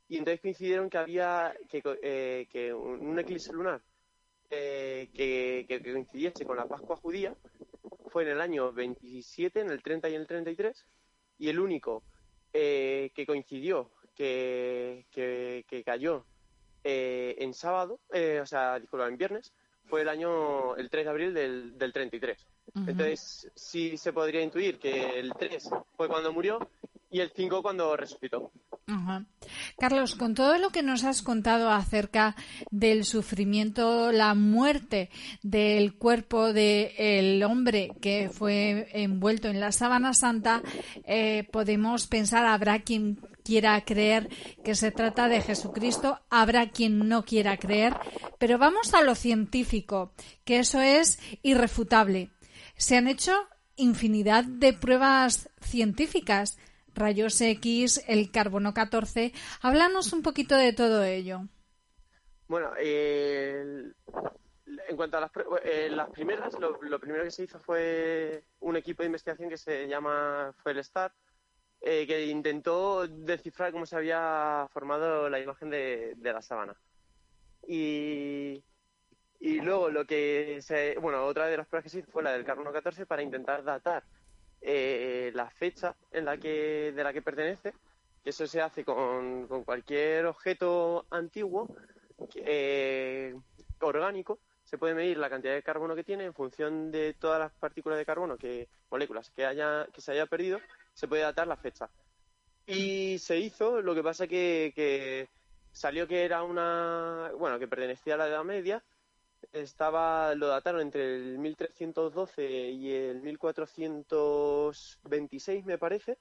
y entonces coincidieron que había que, eh, que un eclipse lunar eh, que, que, coincidiese con la Pascua judía fue en el año 27, en el 30 y en el 33, y el único eh, que coincidió, que, que cayó eh, en sábado, eh, o sea, disculpa, en viernes, fue el año, el 3 de abril del, del 33. Entonces, sí se podría intuir que el 3 fue cuando murió y el 5 cuando resucitó. Carlos, con todo lo que nos has contado acerca del sufrimiento, la muerte del cuerpo del hombre que fue envuelto en la sábana santa, eh, podemos pensar, habrá quien quiera creer que se trata de Jesucristo, habrá quien no quiera creer, pero vamos a lo científico, que eso es irrefutable. Se han hecho infinidad de pruebas científicas rayos X, el carbono 14. Háblanos un poquito de todo ello. Bueno, en cuanto a las, eh, las primeras, lo, primero que se hizo fue un equipo de investigación que se llama fue el STAR, eh, que intentó descifrar cómo se había formado la imagen de, la sábana. Y, y luego lo que se, bueno, otra de las pruebas que se hizo fue la del carbono 14 para intentar datar eh, la fecha en la que, de la que pertenece, que eso se hace con, cualquier objeto antiguo eh, orgánico, se puede medir la cantidad de carbono que tiene en función de todas las partículas de carbono, que moléculas que haya que se haya perdido, se puede datar la fecha. Y se hizo, lo que pasa que, que salió que era una, bueno, que pertenecía a la Edad Media estaba, lo dataron entre el 1312 y el 1426, me parece.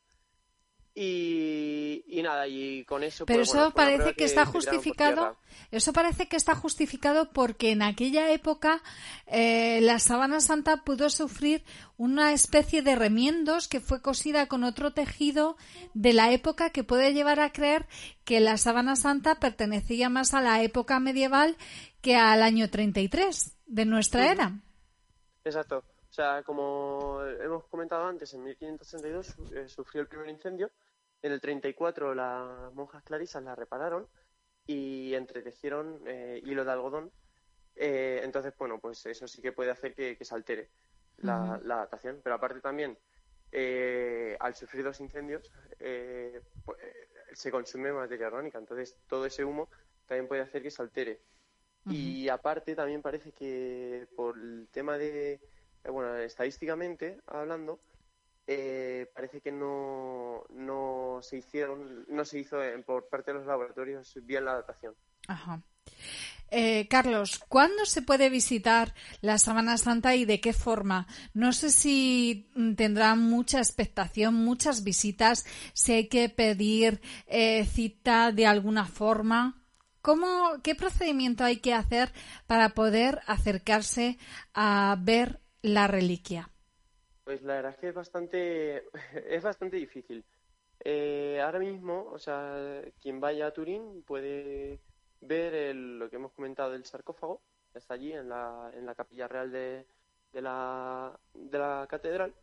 Y, nada, y con eso. Pero pues, eso parece que, está justificado. Eso parece que está justificado porque en aquella época eh, la sábana santa pudo sufrir una especie de remiendos que fue cosida con otro tejido de la época que puede llevar a creer que la sábana santa pertenecía más a la época medieval que al año 33 de nuestra era. Exacto. O sea, como hemos comentado antes, en 1532 eh, sufrió el primer incendio. En el 34 las monjas clarisas la repararon y entretecieron eh, hilo de algodón. Eh, entonces, bueno, pues eso sí que puede hacer que, se altere la, adaptación. Pero aparte también, al sufrir dos incendios, pues, se consume materia orgánica. Entonces, todo ese humo también puede hacer que se altere Y aparte también parece que por el tema de, eh, bueno, estadísticamente hablando, eh, parece que no, no se hicieron, no se hizo por parte de los laboratorios bien la adaptación. Ajá. Eh, Carlos, ¿cuándo se puede visitar la Sabana Santa y de qué forma? No sé si tendrá mucha expectación, muchas visitas, si hay que pedir eh, cita de alguna forma. ¿Cómo, ¿Qué procedimiento hay que hacer para poder acercarse a ver la reliquia? Pues la verdad es que es bastante, es bastante difícil. Eh, ahora mismo, o sea, quien vaya a Turín puede ver lo que hemos comentado del sarcófago, está allí en la, en la capilla real de, de, la, de la catedral,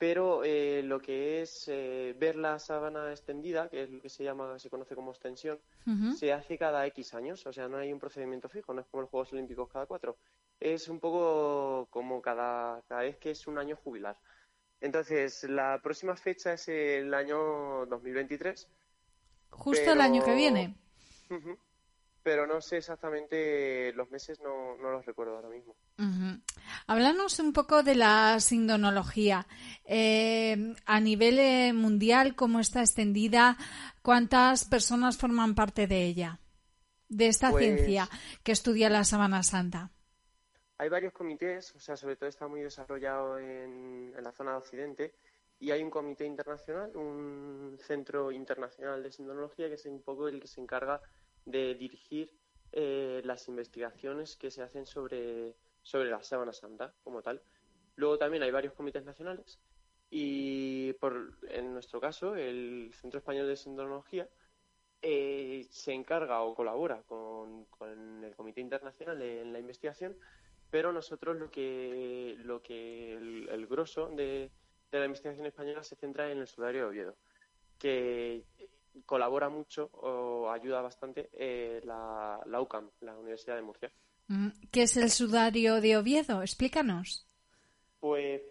pero eh, lo que es eh, ver la sábana extendida, que es lo que se llama, se conoce como extensión, se hace cada X años, o sea, no hay un procedimiento fijo, no es como los Juegos Olímpicos cada cuatro, es un poco como cada, cada vez que es un año jubilar. Entonces, la próxima fecha es el año 2023. Justo el año que viene pero no sé exactamente los meses, no, no los recuerdo ahora mismo. Háblanos un poco de la sindonología. Eh, a nivel eh, mundial, ¿cómo está extendida? ¿Cuántas personas forman parte de ella? De esta Pues- ciencia que estudia la Sabana Santa. Hay varios comités, o sea, sobre todo está muy desarrollado en, en la zona de Occidente, y hay un comité internacional, un centro internacional de sindonología, que es un poco el que se encarga de dirigir eh, las investigaciones que se hacen sobre, sobre la sábana santa como tal. Luego también hay varios comités nacionales y por, en nuestro caso el Centro Español de Sindonología eh, se encarga o colabora con, con el Comité Internacional en la investigación, pero nosotros lo que, lo que el, grosso de, de la investigación española se centra en el sudario de Oviedo, que colabora mucho o ayuda bastante eh, la, la UCAM, la Universidad de Murcia. Mm, ¿Qué es el sudario de Oviedo? Explícanos. Pues,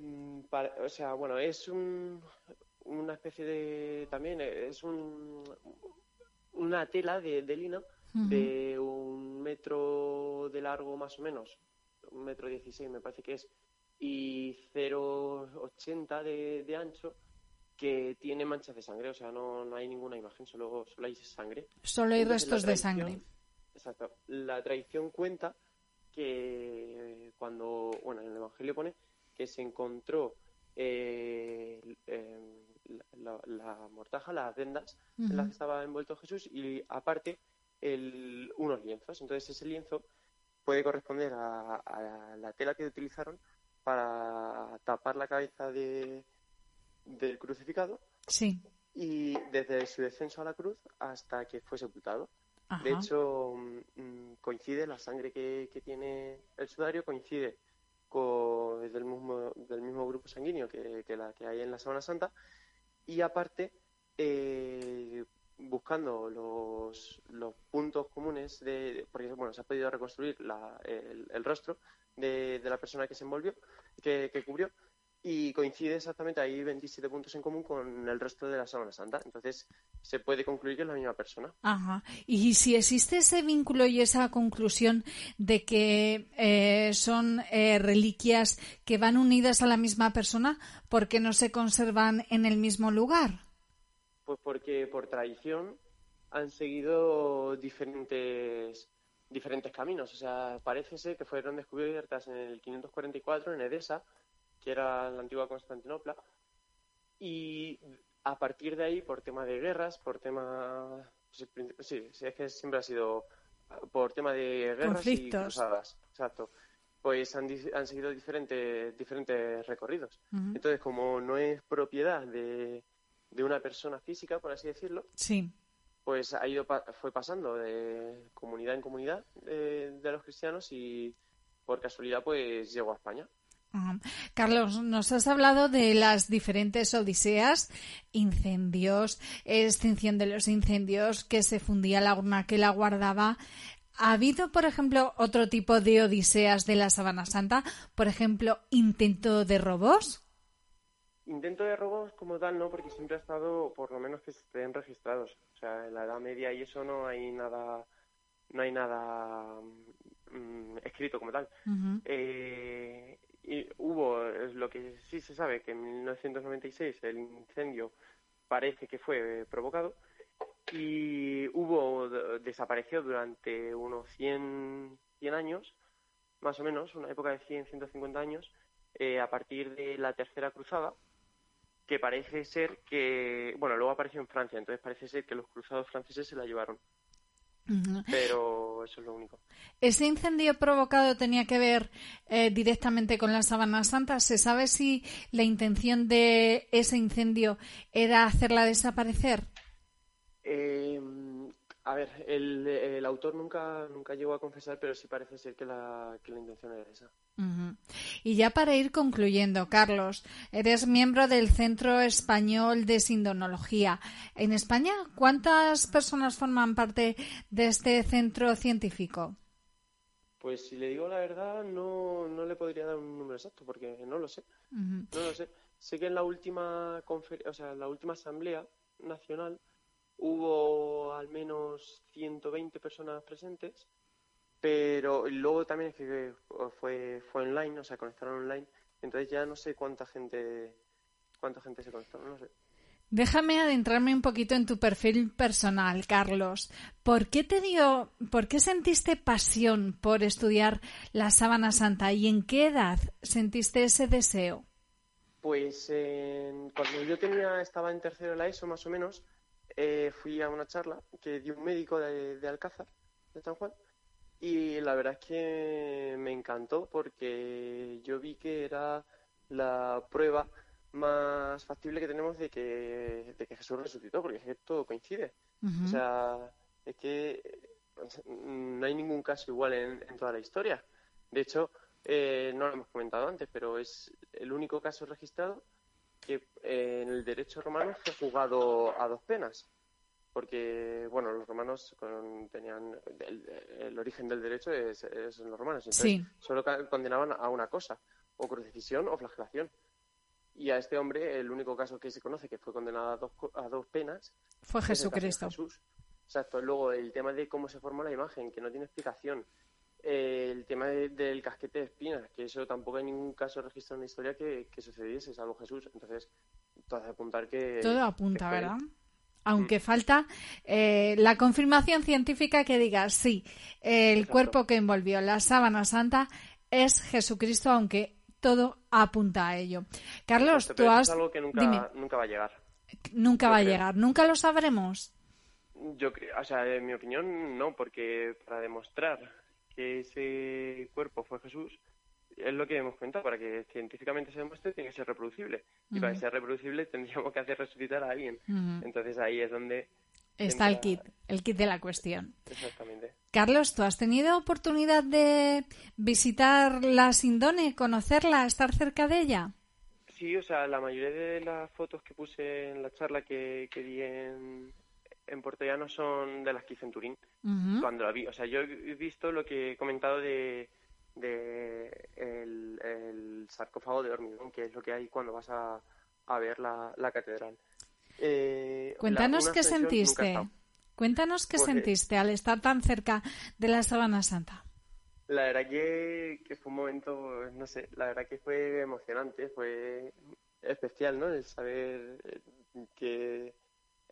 mm, para- o sea, bueno, es un, una especie de, también es un, una tela de, de lino de un metro de largo más o menos, un metro dieciséis me parece que es, y 0,80 de, de ancho que tiene manchas de sangre, o sea, no, no hay ninguna imagen, solo, solo hay sangre. Solo hay Entonces, restos de sangre. Exacto. La tradición cuenta que cuando, bueno, en el Evangelio pone que se encontró eh, eh, la, mortaja, las vendas en las que estaba envuelto Jesús y aparte el, unos lienzos. Entonces ese lienzo puede corresponder a, a la tela que utilizaron para tapar la cabeza de, del crucificado Sí. y desde su descenso a la cruz hasta que fue sepultado. De hecho, mm, mm, coincide la sangre que, que tiene el sudario, coincide con es del mismo, del mismo grupo sanguíneo que, que la que hay en la Sábana Santa. Y aparte, eh, buscando los, los puntos comunes, de, de- porque bueno, se ha podido reconstruir la- el, el rostro de, de la persona que se envolvió, que, que cubrió, y coincide exactamente, hay 27 puntos en común con el resto de la Sábana Santa. Entonces, se puede concluir que es la misma persona. Ajá. Y si existe ese vínculo y esa conclusión de que eh, son eh, reliquias que van unidas a la misma persona, ¿por qué no se conservan en el mismo lugar? Pues porque por tradición han seguido diferentes diferentes caminos. O sea, parece ser que fueron descubiertas en el 544 en Edesa, que era la antigua Constantinopla, y a partir de ahí, por tema de guerras, por tema... pues, Sí, sí, es que siempre ha sido por tema de guerras y Conflictos. cruzadas. Exacto. Pues han, han seguido diferentes, diferentes recorridos. Entonces, como no es propiedad de, de una persona física, por así decirlo, Sí. pues ha ido fue pasando de comunidad en comunidad eh, de los cristianos y por casualidad pues llegó a España. Ajá. Carlos, nos has hablado de las diferentes odiseas, incendios, extinción de los incendios, que se fundía la urna que la guardaba. ¿Ha habido, por ejemplo, otro tipo de odiseas de la Sabana Santa? Por ejemplo, intento de robos. Intento de robos como tal no, porque siempre ha estado por lo menos que estén registrados. O sea, en la Edad Media y eso no hay nada no hay nada mm, escrito como tal. Eh, y hubo, es lo que sí se sabe, que en 1996 el incendio parece que fue provocado y hubo, desapareció durante unos 100, 100 años, más o menos, una época de 100, 150 años, eh, a partir de la Tercera Cruzada, que parece ser que, bueno, luego apareció en Francia, entonces parece ser que los cruzados franceses se la llevaron. Pero eso es lo único. ¿Ese incendio provocado tenía que ver eh, directamente con la Sábana Santa? ¿Se sabe si la intención de ese incendio era hacerla desaparecer? Eh, a ver, el, autor nunca, nunca llegó a confesar, pero sí parece ser que la, que la intención era esa. Y ya para ir concluyendo, Carlos, eres miembro del Centro Español de Sindonología. En España, ¿cuántas personas forman parte de este centro científico? Pues si le digo la verdad, no, no le podría dar un número exacto, porque no lo sé. No lo sé. Sé que en la última o sea, en la última asamblea nacional hubo al menos 120 personas presentes, pero luego también es que fue, fue online, o sea, conectaron online, entonces ya no sé cuánta gente, cuánta gente se conectó, no sé. Déjame adentrarme un poquito en tu perfil personal, Carlos. ¿Por qué te dio, por qué sentiste pasión por estudiar la Sábana Santa y en qué edad sentiste ese deseo? Pues cuando yo tenía, estaba en tercero de la ESO más o menos, eh, fui a una charla que dio un médico de, Alcázar, de San Juan, y la verdad es que me encantó porque yo vi que era la prueba más factible que tenemos de que, de que Jesús resucitó, porque es que todo coincide. O sea, es que no hay ningún caso igual en, toda la historia. De hecho, eh, no lo hemos comentado antes, pero es el único caso registrado que eh, en el derecho romano fue juzgado a dos penas. Porque, bueno, los romanos tenían. El, origen del derecho es, en los romanos. Entonces, solo condenaban a una cosa: o crucifixión o flagelación. Y a este hombre, el único caso que se conoce que fue condenado a dos, a dos penas. Fue Jesucristo. Jesús. Exacto. Luego, el tema de cómo se formó la imagen, que no tiene explicación el tema del casquete de espinas, que eso tampoco hay ningún caso registrado en la historia que, sucediese, salvo Jesús. Entonces, todo apuntar que. Todo apunta, ¿verdad? Aunque mm. falta eh, la confirmación científica que diga sí, el cuerpo que envolvió la sábana santa es Jesucristo, aunque todo apunta a ello. Carlos, tú has. Es algo que nunca, nunca va a llegar. Nunca va a llegar, nunca lo sabremos. Yo creo, o sea, en mi opinión, no, porque para demostrar que ese cuerpo fue Jesús, es lo que hemos comentado, para que científicamente se demuestre tiene que ser reproducible. Y para que sea reproducible tendríamos que hacer resucitar a alguien. Entonces ahí es donde... Está el kit, el kit de la cuestión. Exactamente. Carlos, ¿tú has tenido oportunidad de visitar la Sindone, conocerla, estar cerca de ella? Sí, o sea, la mayoría de las fotos que puse en la charla que, que di en, en Llano son de las que hice en Turín, cuando la vi. O sea, yo he visto lo que he comentado de, de el, sarcófago de hormigón, que es lo que hay cuando vas a, a ver la, la catedral. Eh, Cuéntanos qué sentiste. Cuéntanos qué pues, eh, sentiste al estar tan cerca de la Sabana Santa. La verdad que, que, fue un momento, no sé, la verdad que fue emocionante, fue especial, ¿no? El saber que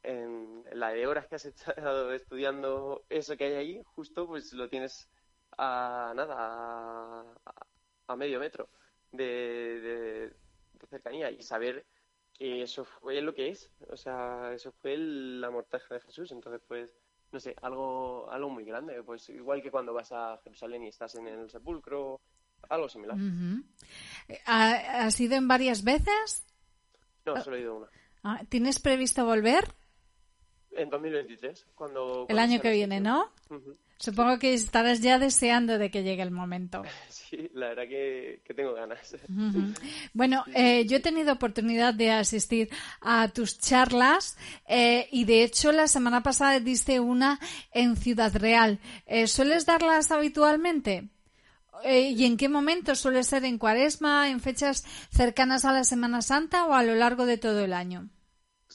en la de horas que has estado estudiando eso que hay ahí, justo pues lo tienes a nada, a, medio metro de, cercanía y saber que eso fue lo que es, o sea, eso fue la mortaja de Jesús, entonces pues no sé, algo, algo muy grande, pues igual que cuando vas a Jerusalén y estás en el sepulcro, algo similar. ¿Has ido en varias veces? No, solo he ido una. Ah, ¿Tienes previsto volver? En 2023, cuando... el año que viene, ¿no? Supongo que estarás ya deseando de que llegue el momento. Sí, la verdad que, tengo ganas. Bueno, eh, yo he tenido oportunidad de asistir a tus charlas eh, y de hecho la semana pasada diste una en Ciudad Real. Eh, ¿Sueles darlas habitualmente? ¿Y en qué momento? ¿Suele ser en cuaresma, en fechas cercanas a la Semana Santa o a lo largo de todo el año?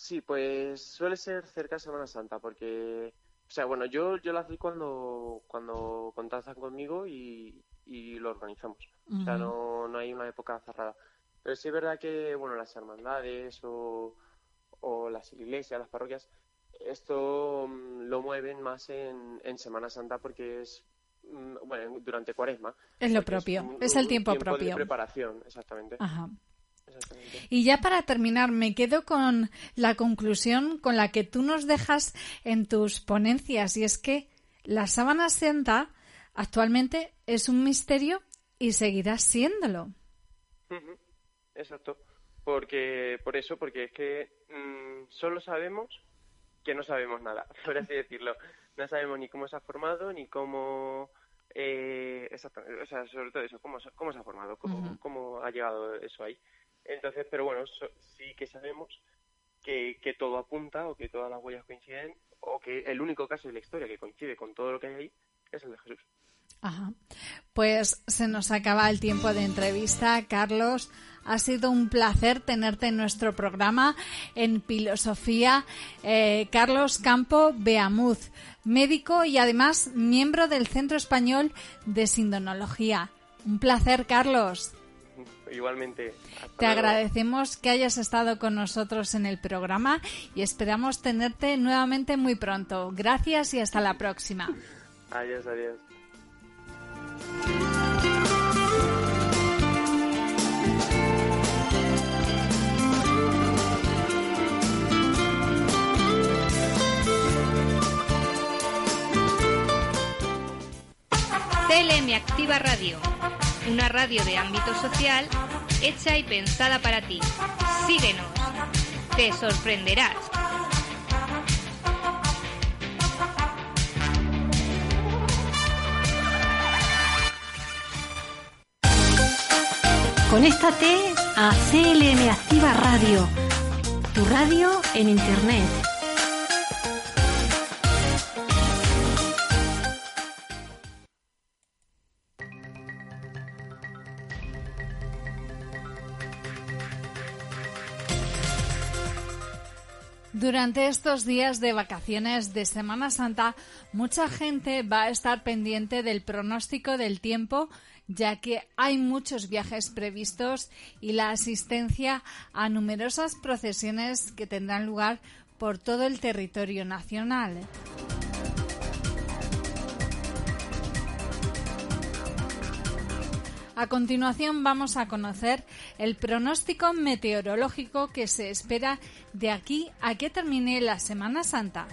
Sí, pues suele ser cerca de Semana Santa porque sea, bueno, yo, yo lo hacéis cuando, cuando contactan conmigo y, y lo organizamos. O sea, no, no hay una época cerrada. Pero sí es verdad que, bueno, las hermandades o, o las iglesias, las parroquias, esto mm, lo mueven más en, en Semana Santa porque es mm, bueno, durante Cuaresma. Es lo propio, es, el tiempo, propio. De preparación, exactamente. Ajá. Y ya para terminar, me quedo con la conclusión con la que tú nos dejas en tus ponencias, y es que la sábana santa actualmente es un misterio y seguirá siéndolo. Exacto. Porque, por eso, porque es que mm, solo sabemos que no sabemos nada, por así decirlo. No sabemos ni cómo se ha formado, ni cómo... Eh, exactamente, o sea, sobre todo eso, cómo, cómo se ha formado, cómo, cómo ha llegado eso ahí. Entonces, pero bueno, sí que sabemos que, que todo apunta o que todas las huellas coinciden o que el único caso de la historia que coincide con todo lo que hay ahí es el de Jesús. Ajá. Pues se nos acaba el tiempo de entrevista, Carlos. Ha sido un placer tenerte en nuestro programa en Filosofía. Eh, Carlos Campo Beamuz, médico y además miembro del Centro Español de Sindonología. Un placer, Carlos. Igualmente. Te agradecemos que hayas estado con nosotros en el programa y esperamos tenerte nuevamente muy pronto. Gracias y hasta la próxima. Adiós, adiós. CLM Activa Radio, una radio de ámbito social hecha y pensada para ti. Síguenos, te sorprenderás. Conéctate a CLM Activa Radio, tu radio en Internet. Durante estos días de vacaciones de Semana Santa, mucha gente va a estar pendiente del pronóstico del tiempo ya que hay muchos viajes previstos y la asistencia a numerosas procesiones que tendrán lugar por todo el territorio nacional. A continuación vamos a conocer el pronóstico meteorológico que se espera de aquí a que termine la Semana Santa.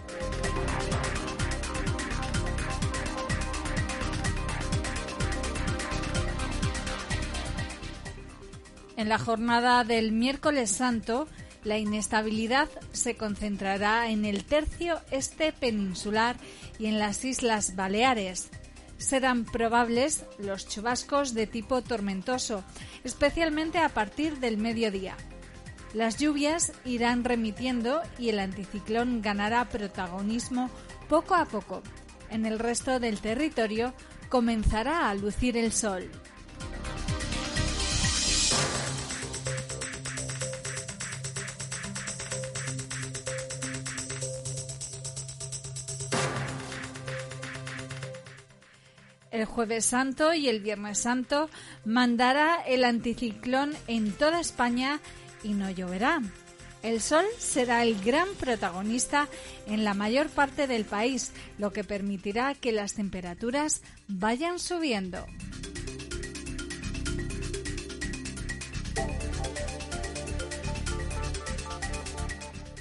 En la jornada del miércoles santo, la inestabilidad se concentrará en el tercio este peninsular y en las Islas Baleares. Serán probables los chubascos de tipo tormentoso, especialmente a partir del mediodía. Las lluvias irán remitiendo y el anticiclón ganará protagonismo poco a poco. En el resto del territorio comenzará a lucir el sol. El jueves santo y el viernes santo mandará el anticiclón en toda España y no lloverá. El sol será el gran protagonista en la mayor parte del país, lo que permitirá que las temperaturas vayan subiendo.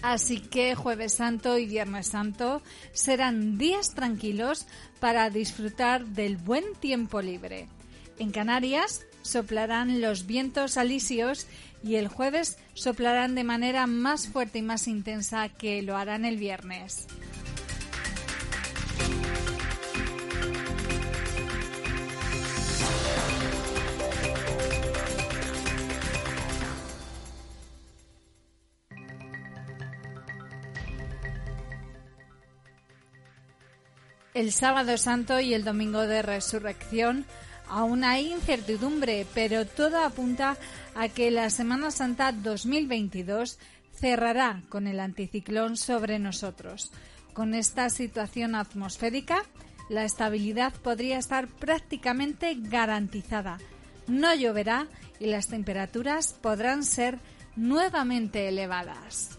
Así que jueves santo y viernes santo serán días tranquilos para disfrutar del buen tiempo libre. En Canarias soplarán los vientos alisios y el jueves soplarán de manera más fuerte y más intensa que lo harán el viernes. El sábado santo y el domingo de resurrección aún hay incertidumbre, pero todo apunta a que la Semana Santa 2022 cerrará con el anticiclón sobre nosotros. Con esta situación atmosférica, la estabilidad podría estar prácticamente garantizada. No lloverá y las temperaturas podrán ser nuevamente elevadas.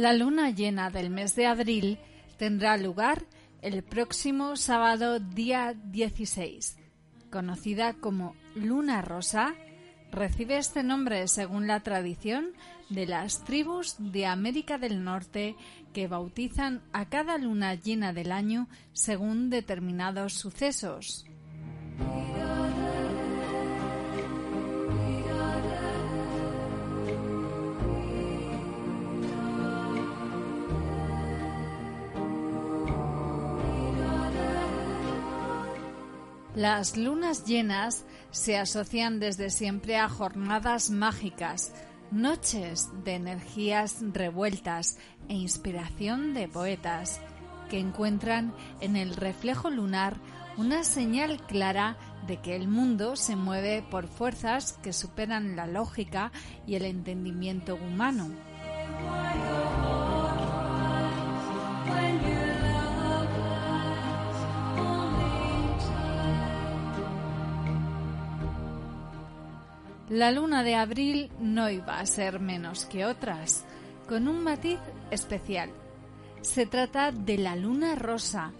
La luna llena del mes de abril tendrá lugar el próximo sábado día 16. Conocida como luna rosa, recibe este nombre según la tradición de las tribus de América del Norte que bautizan a cada luna llena del año según determinados sucesos. Las lunas llenas se asocian desde siempre a jornadas mágicas, noches de energías revueltas e inspiración de poetas, que encuentran en el reflejo lunar una señal clara de que el mundo se mueve por fuerzas que superan la lógica y el entendimiento humano. La luna de abril no iba a ser menos que otras, con un matiz especial. Se trata de la luna rosa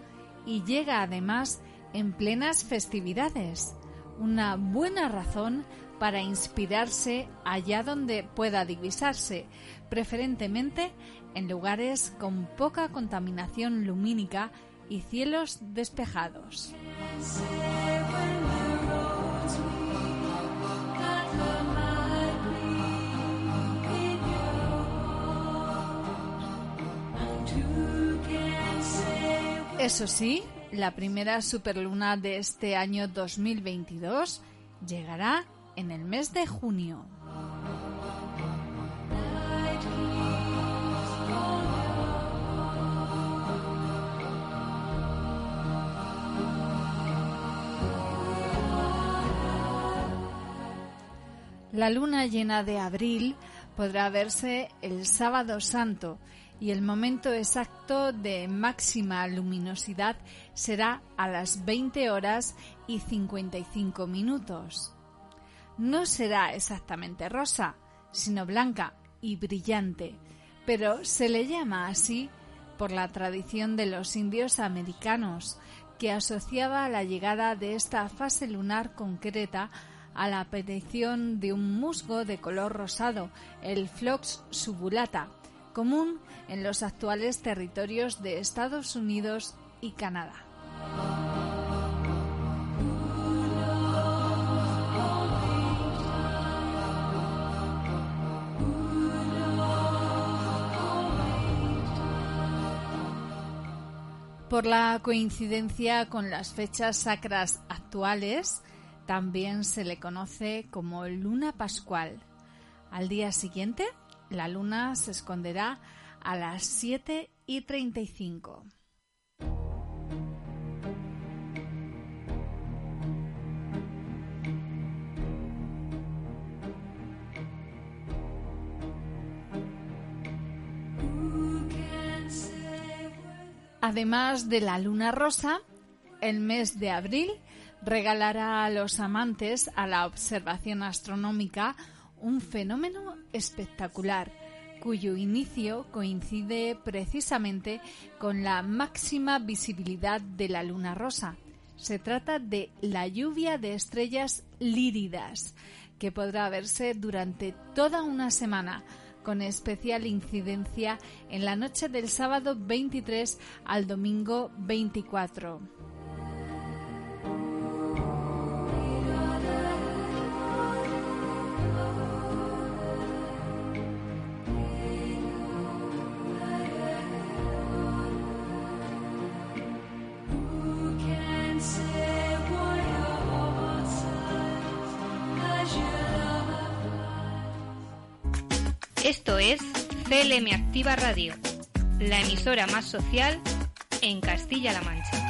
y llega además en plenas festividades, una buena razón para inspirarse allá donde pueda divisarse, preferentemente en lugares con poca contaminación lumínica y cielos despejados. Eso sí, la primera superluna de este año 2022 llegará en el mes de junio. La luna llena de abril podrá verse el sábado santo y el momento exacto de máxima luminosidad será a las 20 horas y 55 minutos. No será exactamente rosa, sino blanca y brillante, pero se le llama así por la tradición de los indios americanos, que asociaba la llegada de esta fase lunar concreta a la aparición de un musgo de color rosado, el Flox subulata, común en los actuales territorios de Estados Unidos y Canadá. Por la coincidencia con las fechas sacras actuales, también se le conoce como luna pascual. Al día siguiente, la luna se esconderá a las 7 y 35. Además de la luna rosa, el mes de abril regalará a los amantes a la observación astronómica un fenómeno espectacular cuyo inicio coincide precisamente con la máxima visibilidad de la luna rosa. Se trata de la lluvia de estrellas líridas, que podrá verse durante toda una semana, con especial incidencia en la noche del sábado 23 al domingo 24. LM Activa Radio, la emisora más social en Castilla-La Mancha.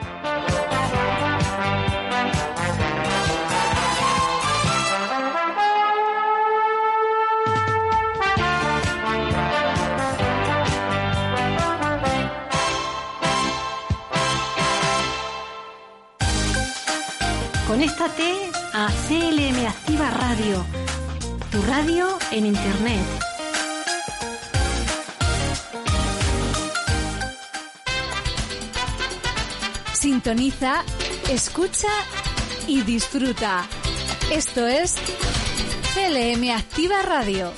Radio en Internet. Sintoniza, escucha y disfruta. Esto es CLM Activa Radio.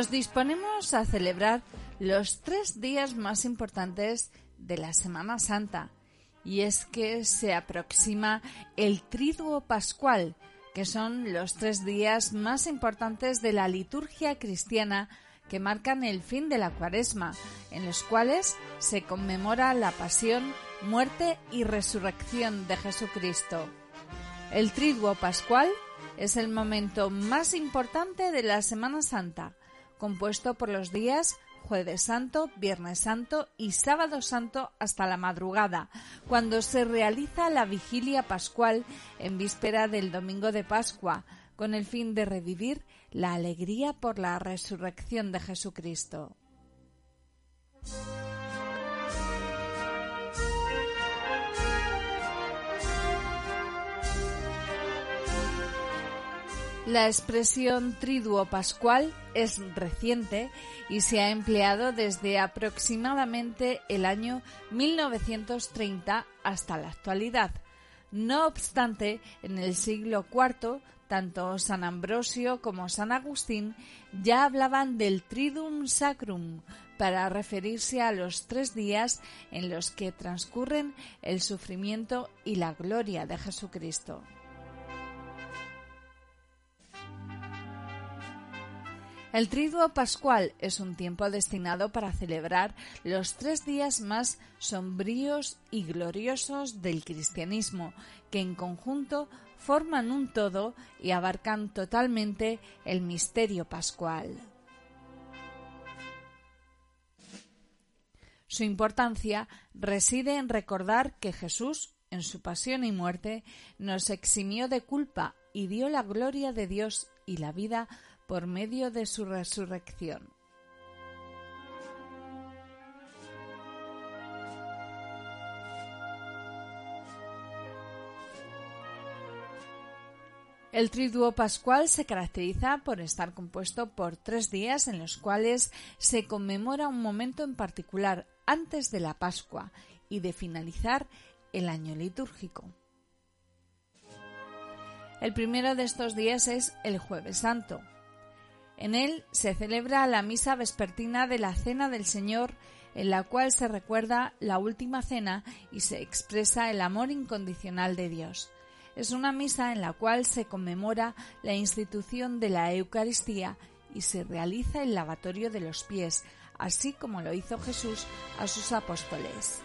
Nos disponemos a celebrar los tres días más importantes de la Semana Santa. Y es que se aproxima el Triduo Pascual, que son los tres días más importantes de la liturgia cristiana que marcan el fin de la cuaresma, en los cuales se conmemora la pasión, muerte y resurrección de Jesucristo. El Triduo Pascual es el momento más importante de la Semana Santa, compuesto por los días jueves santo, viernes santo y sábado santo hasta la madrugada, cuando se realiza la vigilia pascual en víspera del domingo de Pascua, con el fin de revivir la alegría por la resurrección de Jesucristo. La expresión triduo pascual es reciente y se ha empleado desde aproximadamente el año 1930 hasta la actualidad. No obstante, en el siglo IV, tanto San Ambrosio como San Agustín ya hablaban del Triduum Sacrum para referirse a los tres días en los que transcurren el sufrimiento y la gloria de Jesucristo. El Triduo Pascual es un tiempo destinado para celebrar los tres días más sombríos y gloriosos del cristianismo, que en conjunto forman un todo y abarcan totalmente el misterio pascual. Su importancia reside en recordar que Jesús, en su pasión y muerte, nos eximió de culpa y dio la gloria de Dios y la vida por medio de su resurrección. El triduo pascual se caracteriza por estar compuesto por tres días en los cuales se conmemora un momento en particular antes de la Pascua y de finalizar el año litúrgico. El primero de estos días es el jueves santo, en él se celebra la misa vespertina de la Cena del Señor, en la cual se recuerda la última cena y se expresa el amor incondicional de Dios. Es una misa en la cual se conmemora la institución de la Eucaristía y se realiza el lavatorio de los pies, así como lo hizo Jesús a sus apóstoles.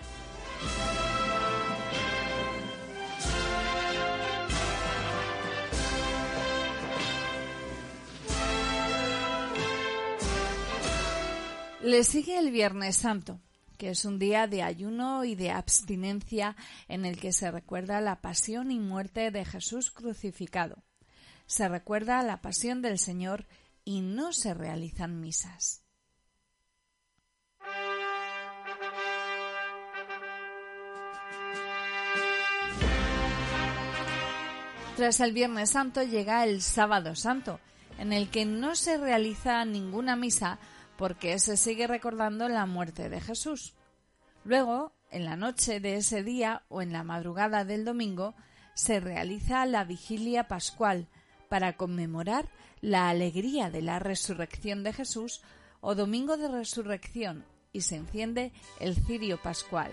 Le sigue el Viernes Santo, que es un día de ayuno y de abstinencia en el que se recuerda la pasión y muerte de Jesús crucificado. Se recuerda la pasión del Señor y no se realizan misas. Tras el Viernes Santo llega el Sábado Santo, en el que no se realiza ninguna misa porque se sigue recordando la muerte de Jesús. Luego, en la noche de ese día o en la madrugada del domingo, se realiza la vigilia pascual para conmemorar la alegría de la resurrección de Jesús o domingo de resurrección y se enciende el cirio pascual.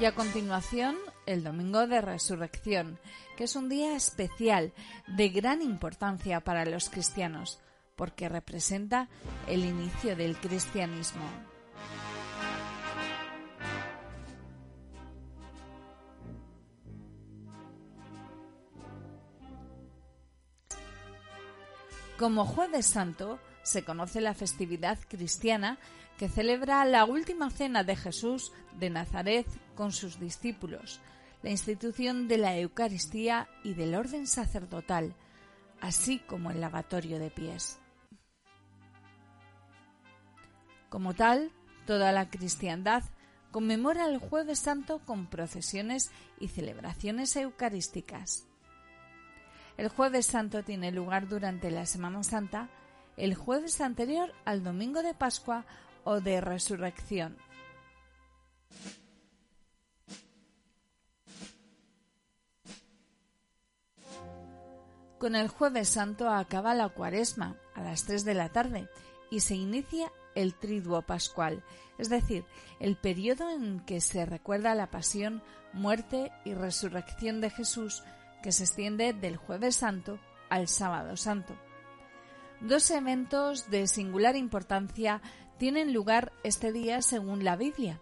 Y a continuación el Domingo de Resurrección, que es un día especial de gran importancia para los cristianos, porque representa el inicio del cristianismo. Como jueves santo se conoce la festividad cristiana que celebra la última cena de Jesús de Nazaret con sus discípulos, la institución de la Eucaristía y del orden sacerdotal, así como el lavatorio de pies. Como tal, toda la cristiandad conmemora el jueves santo con procesiones y celebraciones eucarísticas. El jueves santo tiene lugar durante la Semana Santa, el jueves anterior al domingo de Pascua o de Resurrección. Con el jueves santo acaba la cuaresma a las 3 de la tarde y se inicia el triduo pascual, es decir, el periodo en que se recuerda la pasión, muerte y resurrección de Jesús que se extiende del jueves santo al sábado santo. Dos eventos de singular importancia tienen lugar este día según la Biblia.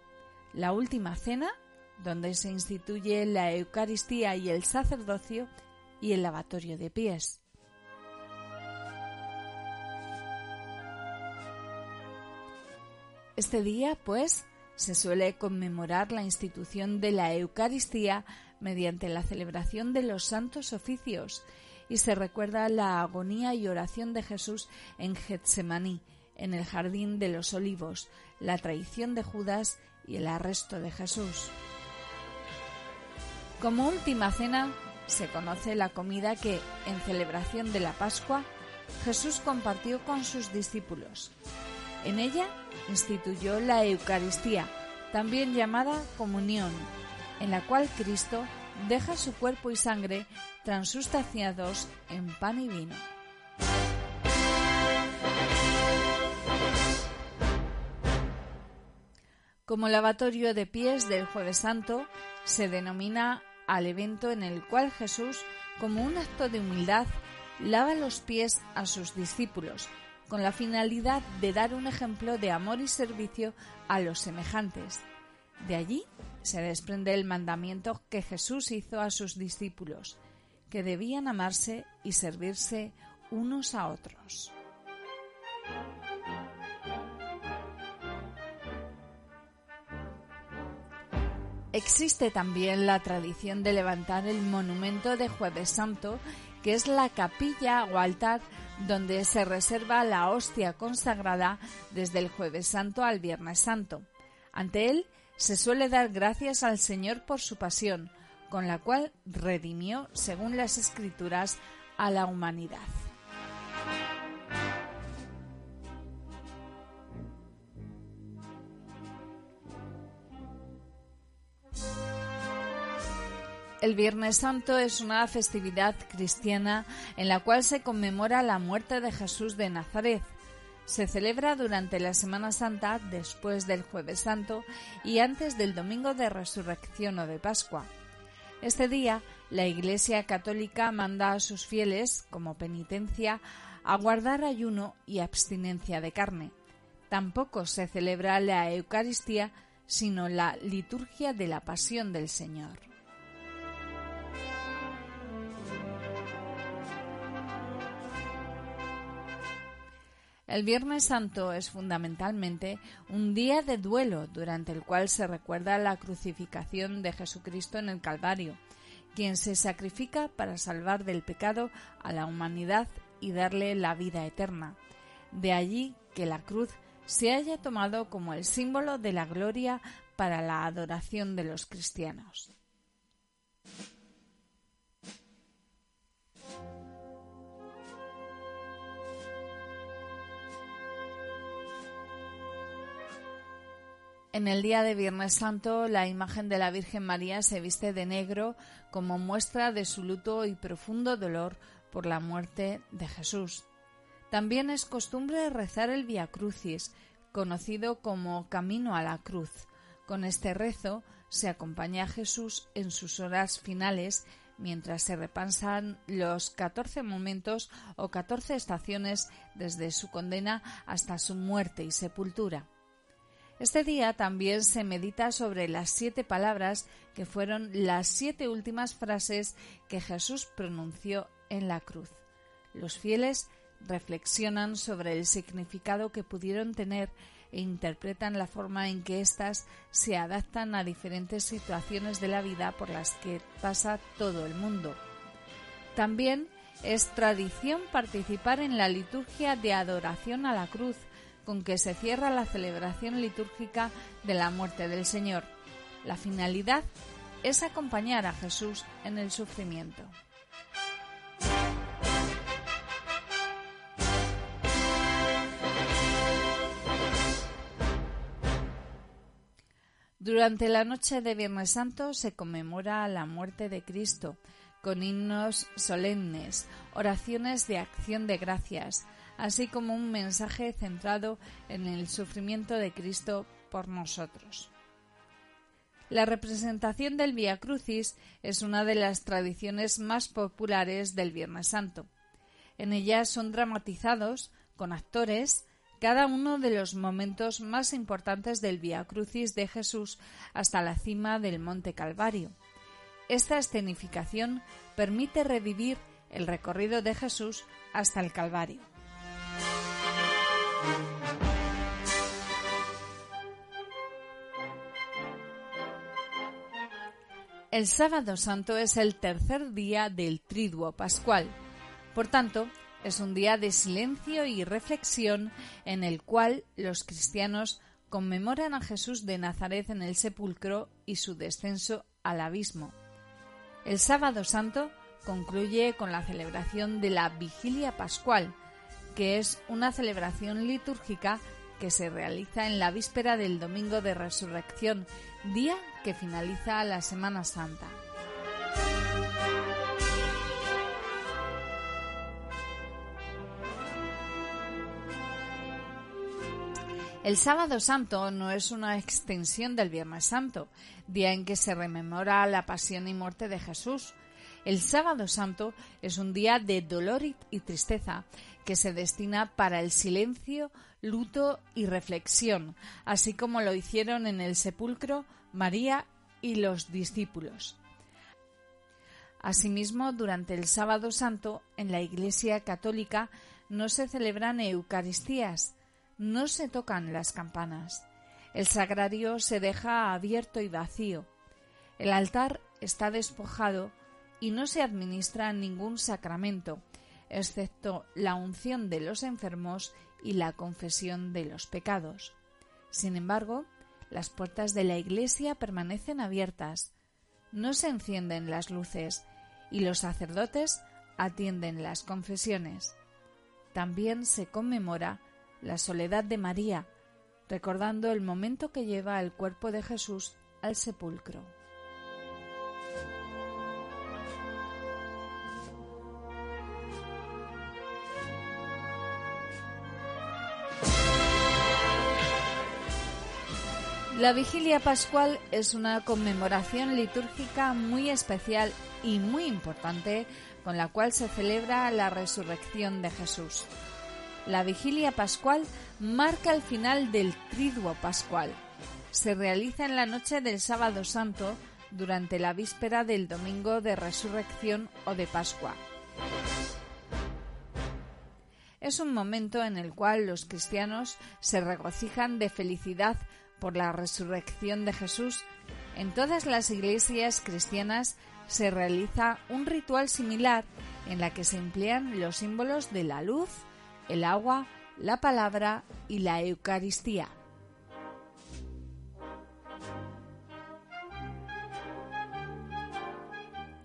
La última cena, donde se instituye la Eucaristía y el sacerdocio, y el lavatorio de pies. Este día, pues, se suele conmemorar la institución de la Eucaristía mediante la celebración de los santos oficios y se recuerda la agonía y oración de Jesús en Getsemaní, en el jardín de los olivos, la traición de Judas y el arresto de Jesús. Como última cena se conoce la comida que, en celebración de la Pascua, Jesús compartió con sus discípulos. En ella instituyó la Eucaristía, también llamada comunión, en la cual Cristo deja su cuerpo y sangre transustanciados en pan y vino. Como lavatorio de pies del jueves santo, se denomina al evento en el cual Jesús, como un acto de humildad, lava los pies a sus discípulos, con la finalidad de dar un ejemplo de amor y servicio a los semejantes. De allí se desprende el mandamiento que Jesús hizo a sus discípulos, que debían amarse y servirse unos a otros. Existe también la tradición de levantar el monumento de Jueves Santo, que es la capilla o altar donde se reserva la hostia consagrada desde el Jueves Santo al Viernes Santo. Ante él se suele dar gracias al Señor por su pasión, con la cual redimió, según las Escrituras, a la humanidad. El Viernes Santo es una festividad cristiana en la cual se conmemora la muerte de Jesús de Nazaret. Se celebra durante la Semana Santa, después del Jueves Santo y antes del Domingo de Resurrección o de Pascua. Este día, la Iglesia Católica manda a sus fieles, como penitencia, a guardar ayuno y abstinencia de carne. Tampoco se celebra la Eucaristía, sino la liturgia de la Pasión del Señor. El Viernes Santo es fundamentalmente un día de duelo durante el cual se recuerda la crucificación de Jesucristo en el Calvario, quien se sacrifica para salvar del pecado a la humanidad y darle la vida eterna. De allí que la cruz se haya tomado como el símbolo de la gloria para la adoración de los cristianos. En el día de Viernes Santo, la imagen de la Virgen María se viste de negro como muestra de su luto y profundo dolor por la muerte de Jesús. También es costumbre rezar el Via Crucis, conocido como Camino a la Cruz. Con este rezo se acompaña a Jesús en sus horas finales mientras se repasan los 14 momentos o 14 estaciones desde su condena hasta su muerte y sepultura. Este día también se medita sobre las siete palabras que fueron las siete últimas frases que Jesús pronunció en la cruz. Los fieles reflexionan sobre el significado que pudieron tener e interpretan la forma en que éstas se adaptan a diferentes situaciones de la vida por las que pasa todo el mundo. También es tradición participar en la liturgia de adoración a la cruz, con que se cierra la celebración litúrgica de la muerte del Señor. La finalidad es acompañar a Jesús en el sufrimiento. Durante la noche de Viernes Santo se conmemora la muerte de Cristo con himnos solemnes, oraciones de acción de gracias, así como un mensaje centrado en el sufrimiento de Cristo por nosotros. La representación del Via Crucis es una de las tradiciones más populares del Viernes Santo. En ella son dramatizados, con actores, cada uno de los momentos más importantes del Via Crucis de Jesús hasta la cima del Monte Calvario. Esta escenificación permite revivir el recorrido de Jesús hasta el Calvario. El sábado santo es el tercer día del triduo pascual. Por tanto, es un día de silencio y reflexión en el cual los cristianos conmemoran a Jesús de Nazaret en el sepulcro y su descenso al abismo. El sábado santo concluye con la celebración de la vigilia pascual, que es una celebración litúrgica que se realiza en la víspera del domingo de resurrección, día que finaliza la Semana Santa. El sábado santo no es una extensión del Viernes Santo, día en que se rememora la pasión y muerte de Jesús. El sábado santo es un día de dolor y tristeza que se destina para el silencio, luto y reflexión, así como lo hicieron en el sepulcro María y los discípulos. Asimismo, durante el sábado santo, en la Iglesia católica no se celebran Eucaristías, no se tocan las campanas. El sagrario se deja abierto y vacío. El altar está despojado y no se administra ningún sacramento, excepto la unción de los enfermos y la confesión de los pecados. Sin embargo, las puertas de la iglesia permanecen abiertas, no se encienden las luces y los sacerdotes atienden las confesiones. También se conmemora la soledad de María, recordando el momento que lleva el cuerpo de Jesús al sepulcro. La vigilia pascual es una conmemoración litúrgica muy especial y muy importante con la cual se celebra la resurrección de Jesús. La vigilia pascual marca el final del triduo pascual. Se realiza en la noche del sábado santo durante la víspera del domingo de resurrección o de Pascua. Es un momento en el cual los cristianos se regocijan de felicidad por la resurrección de Jesús. En todas las iglesias cristianas se realiza un ritual similar en la que se emplean los símbolos de la luz, el agua, la palabra y la Eucaristía.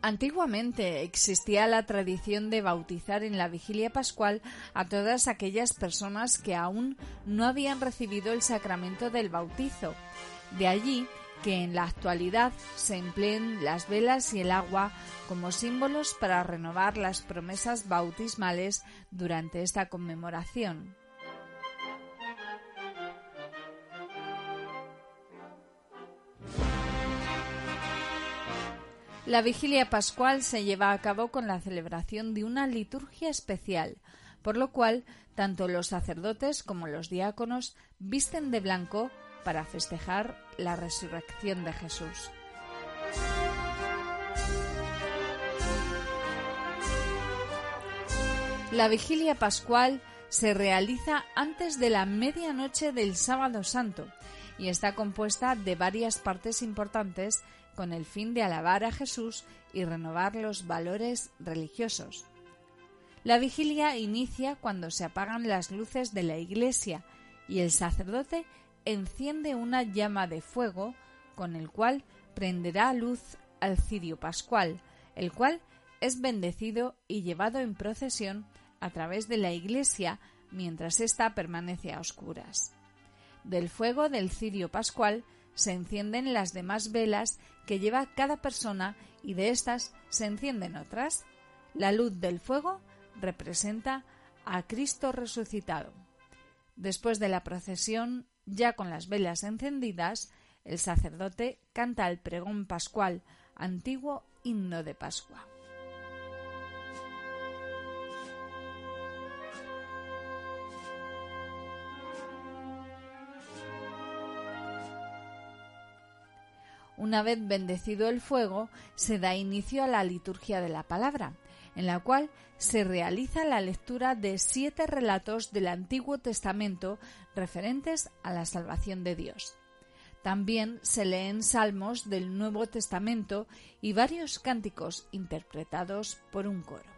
Antiguamente existía la tradición de bautizar en la vigilia pascual a todas aquellas personas que aún no habían recibido el sacramento del bautizo. De allí que en la actualidad se empleen las velas y el agua como símbolos para renovar las promesas bautismales durante esta conmemoración. La vigilia pascual se lleva a cabo con la celebración de una liturgia especial, por lo cual tanto los sacerdotes como los diáconos visten de blanco para festejar la resurrección de Jesús. La vigilia pascual se realiza antes de la medianoche del sábado santo y está compuesta de varias partes importantes con el fin de alabar a Jesús y renovar los valores religiosos. La vigilia inicia cuando se apagan las luces de la iglesia y el sacerdote enciende una llama de fuego con el cual prenderá luz al cirio pascual, el cual es bendecido y llevado en procesión a través de la iglesia mientras ésta permanece a oscuras. Del fuego del cirio pascual se encienden las demás velas que lleva cada persona y de estas se encienden otras. La luz del fuego representa a Cristo resucitado. Después de la procesión, ya con las velas encendidas, el sacerdote canta el pregón pascual, antiguo himno de Pascua. Una vez bendecido el fuego, se da inicio a la liturgia de la palabra, en la cual se realiza la lectura de siete relatos del Antiguo Testamento referentes a la salvación de Dios. También se leen salmos del Nuevo Testamento y varios cánticos interpretados por un coro.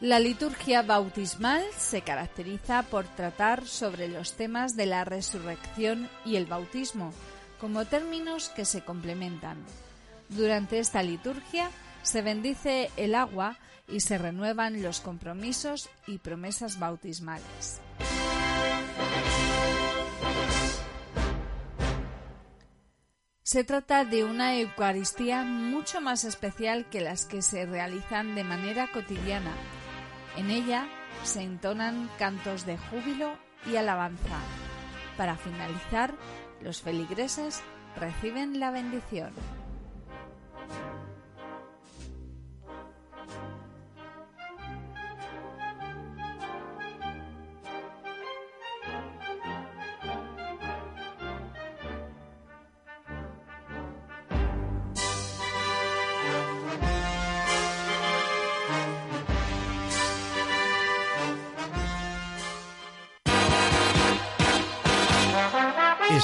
La liturgia bautismal se caracteriza por tratar sobre los temas de la resurrección y el bautismo, como términos que se complementan. Durante esta liturgia se bendice el agua y se renuevan los compromisos y promesas bautismales. Se trata de una Eucaristía mucho más especial que las que se realizan de manera cotidiana. En ella se entonan cantos de júbilo y alabanza. Para finalizar, los feligreses reciben la bendición.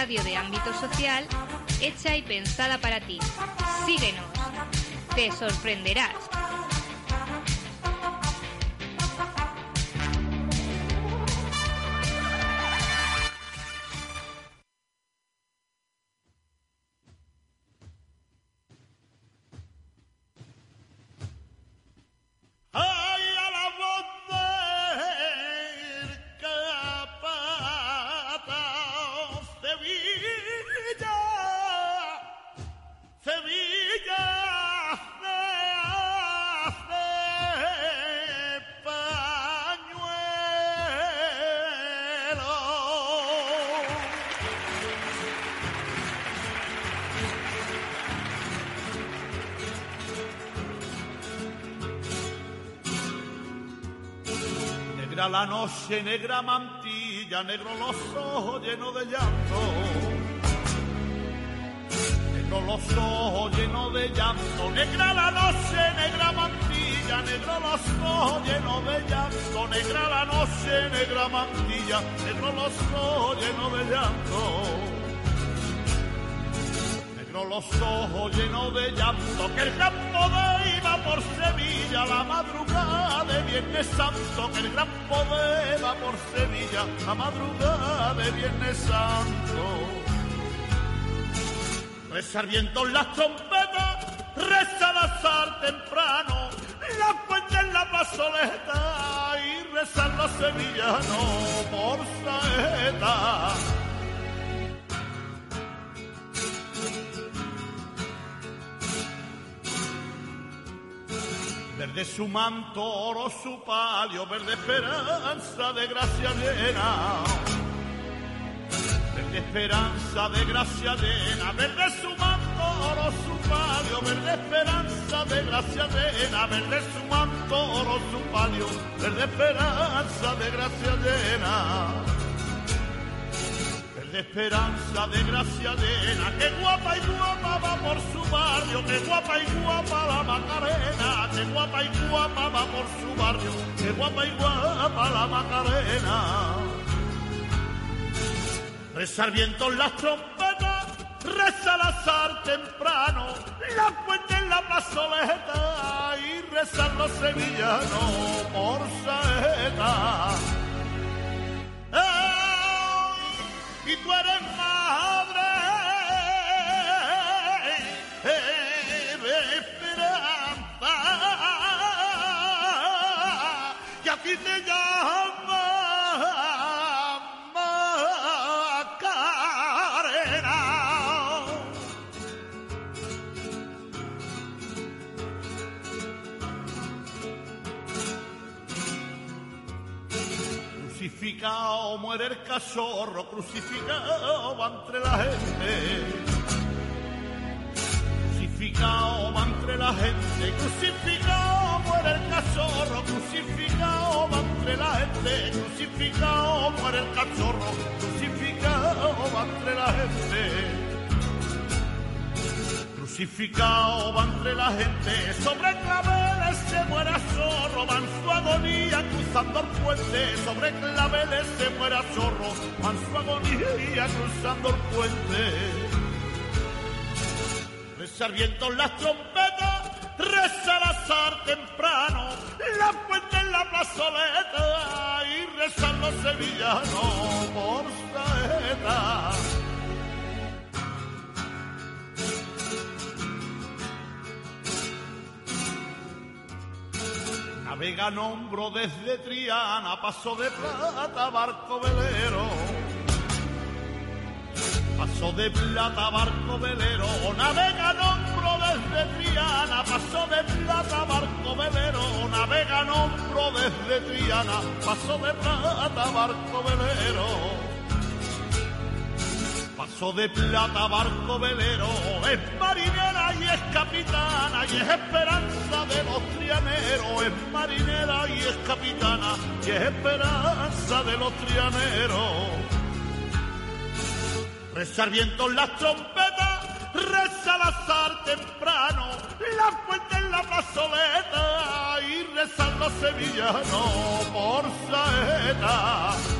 Radio de ámbito social hecha y pensada para ti. Síguenos, te sorprenderás. La noche, negra mantilla, negro los ojos llenos de llanto. Negro los ojos llenos de llanto, negra la noche, negra mantilla, negro los ojos llenos de llanto, negra la noche, negra mantilla, negro los ojos llenos de llanto. Negro los ojos llenos de llanto, que el campo de iba por Sevilla la madrugada Viernes Santo, el gran poder va por Sevilla, la madrugada de Viernes Santo. Rezar viento las trompetas, reza la azar temprano, la fuente en la plazoleta y rezar los sevillanos por saeta. Verde su manto, oro su palio, verde esperanza de gracia llena. Verde esperanza de gracia llena, verde su manto, oro su palio, verde esperanza de gracia llena, verde su manto, oro su palio, verde esperanza de gracia llena. Verde esperanza de gracia llena, que guapa y guapa va por su barrio, que guapa y guapa la Macarena, que guapa y guapa va por su barrio, que guapa y guapa la Macarena. Rezar viento las trompetas, reza el azar temprano, la fuente en la plazoleta y rezar los sevillanos por saeta. Y tú eres madre Crucificado muere el cachorro, crucificado va entre la gente. Crucificado va entre la gente, crucificado muere el cachorro, crucificado va entre la gente, crucificado muere el cachorro, crucificado va entre la gente. Crucificado va entre la gente, sobre claveles se muere zorro, va en su agonía cruzando el puente, sobre claveles se muere zorro, va en su agonía cruzando el puente. Rezar viento las trompetas, reza el azar temprano, la fuente en la plazoleta y rezar los sevillanos por saeta. Navega nombro desde Triana, paso de plata, barco velero. Paso de plata, barco velero. Navega nombro desde Triana, paso de plata, barco velero. Navega nombro desde Triana, paso de plata, barco velero. De plata, barco velero, es marinera y es capitana y es esperanza de los trianeros, es marinera y es capitana y es esperanza de los trianeros. Rezar viento las trompetas, reza el azar temprano, la fuente en la plazoleta y rezar los sevillanos por saeta.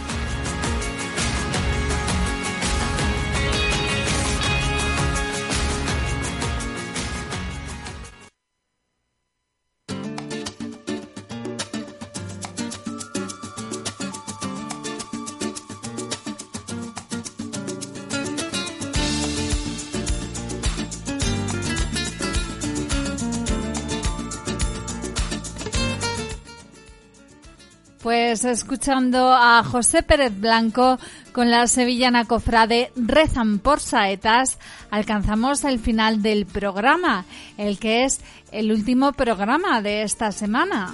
Escuchando a José Pérez Blanco con la sevillana cofrade Rezan por Saetas, alcanzamos el final del programa, el que es el último programa de esta semana.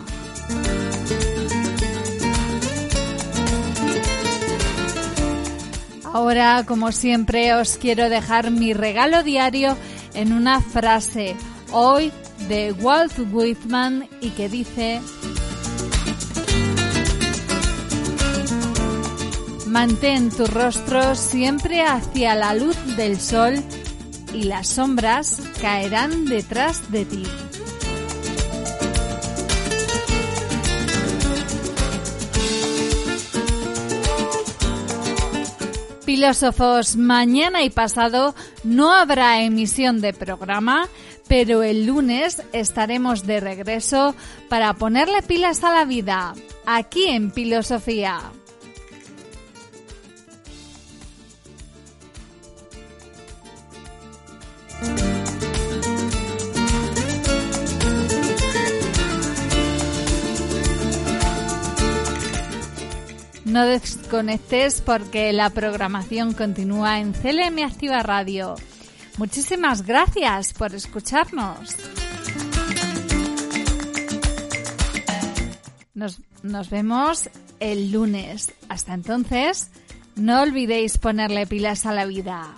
Ahora, como siempre, os quiero dejar mi regalo diario en una frase, hoy de Walt Whitman, y que dice... Mantén tu rostro siempre hacia la luz del sol y las sombras caerán detrás de ti. Filósofos, mañana y pasado no habrá emisión de programa, pero el lunes estaremos de regreso para ponerle pilas a la vida, aquí en Filosofía. No desconectes porque la programación continúa en CLM Activa Radio. Muchísimas gracias por escucharnos. Nos, nos vemos el lunes. Hasta entonces, no olvidéis ponerle pilas a la vida.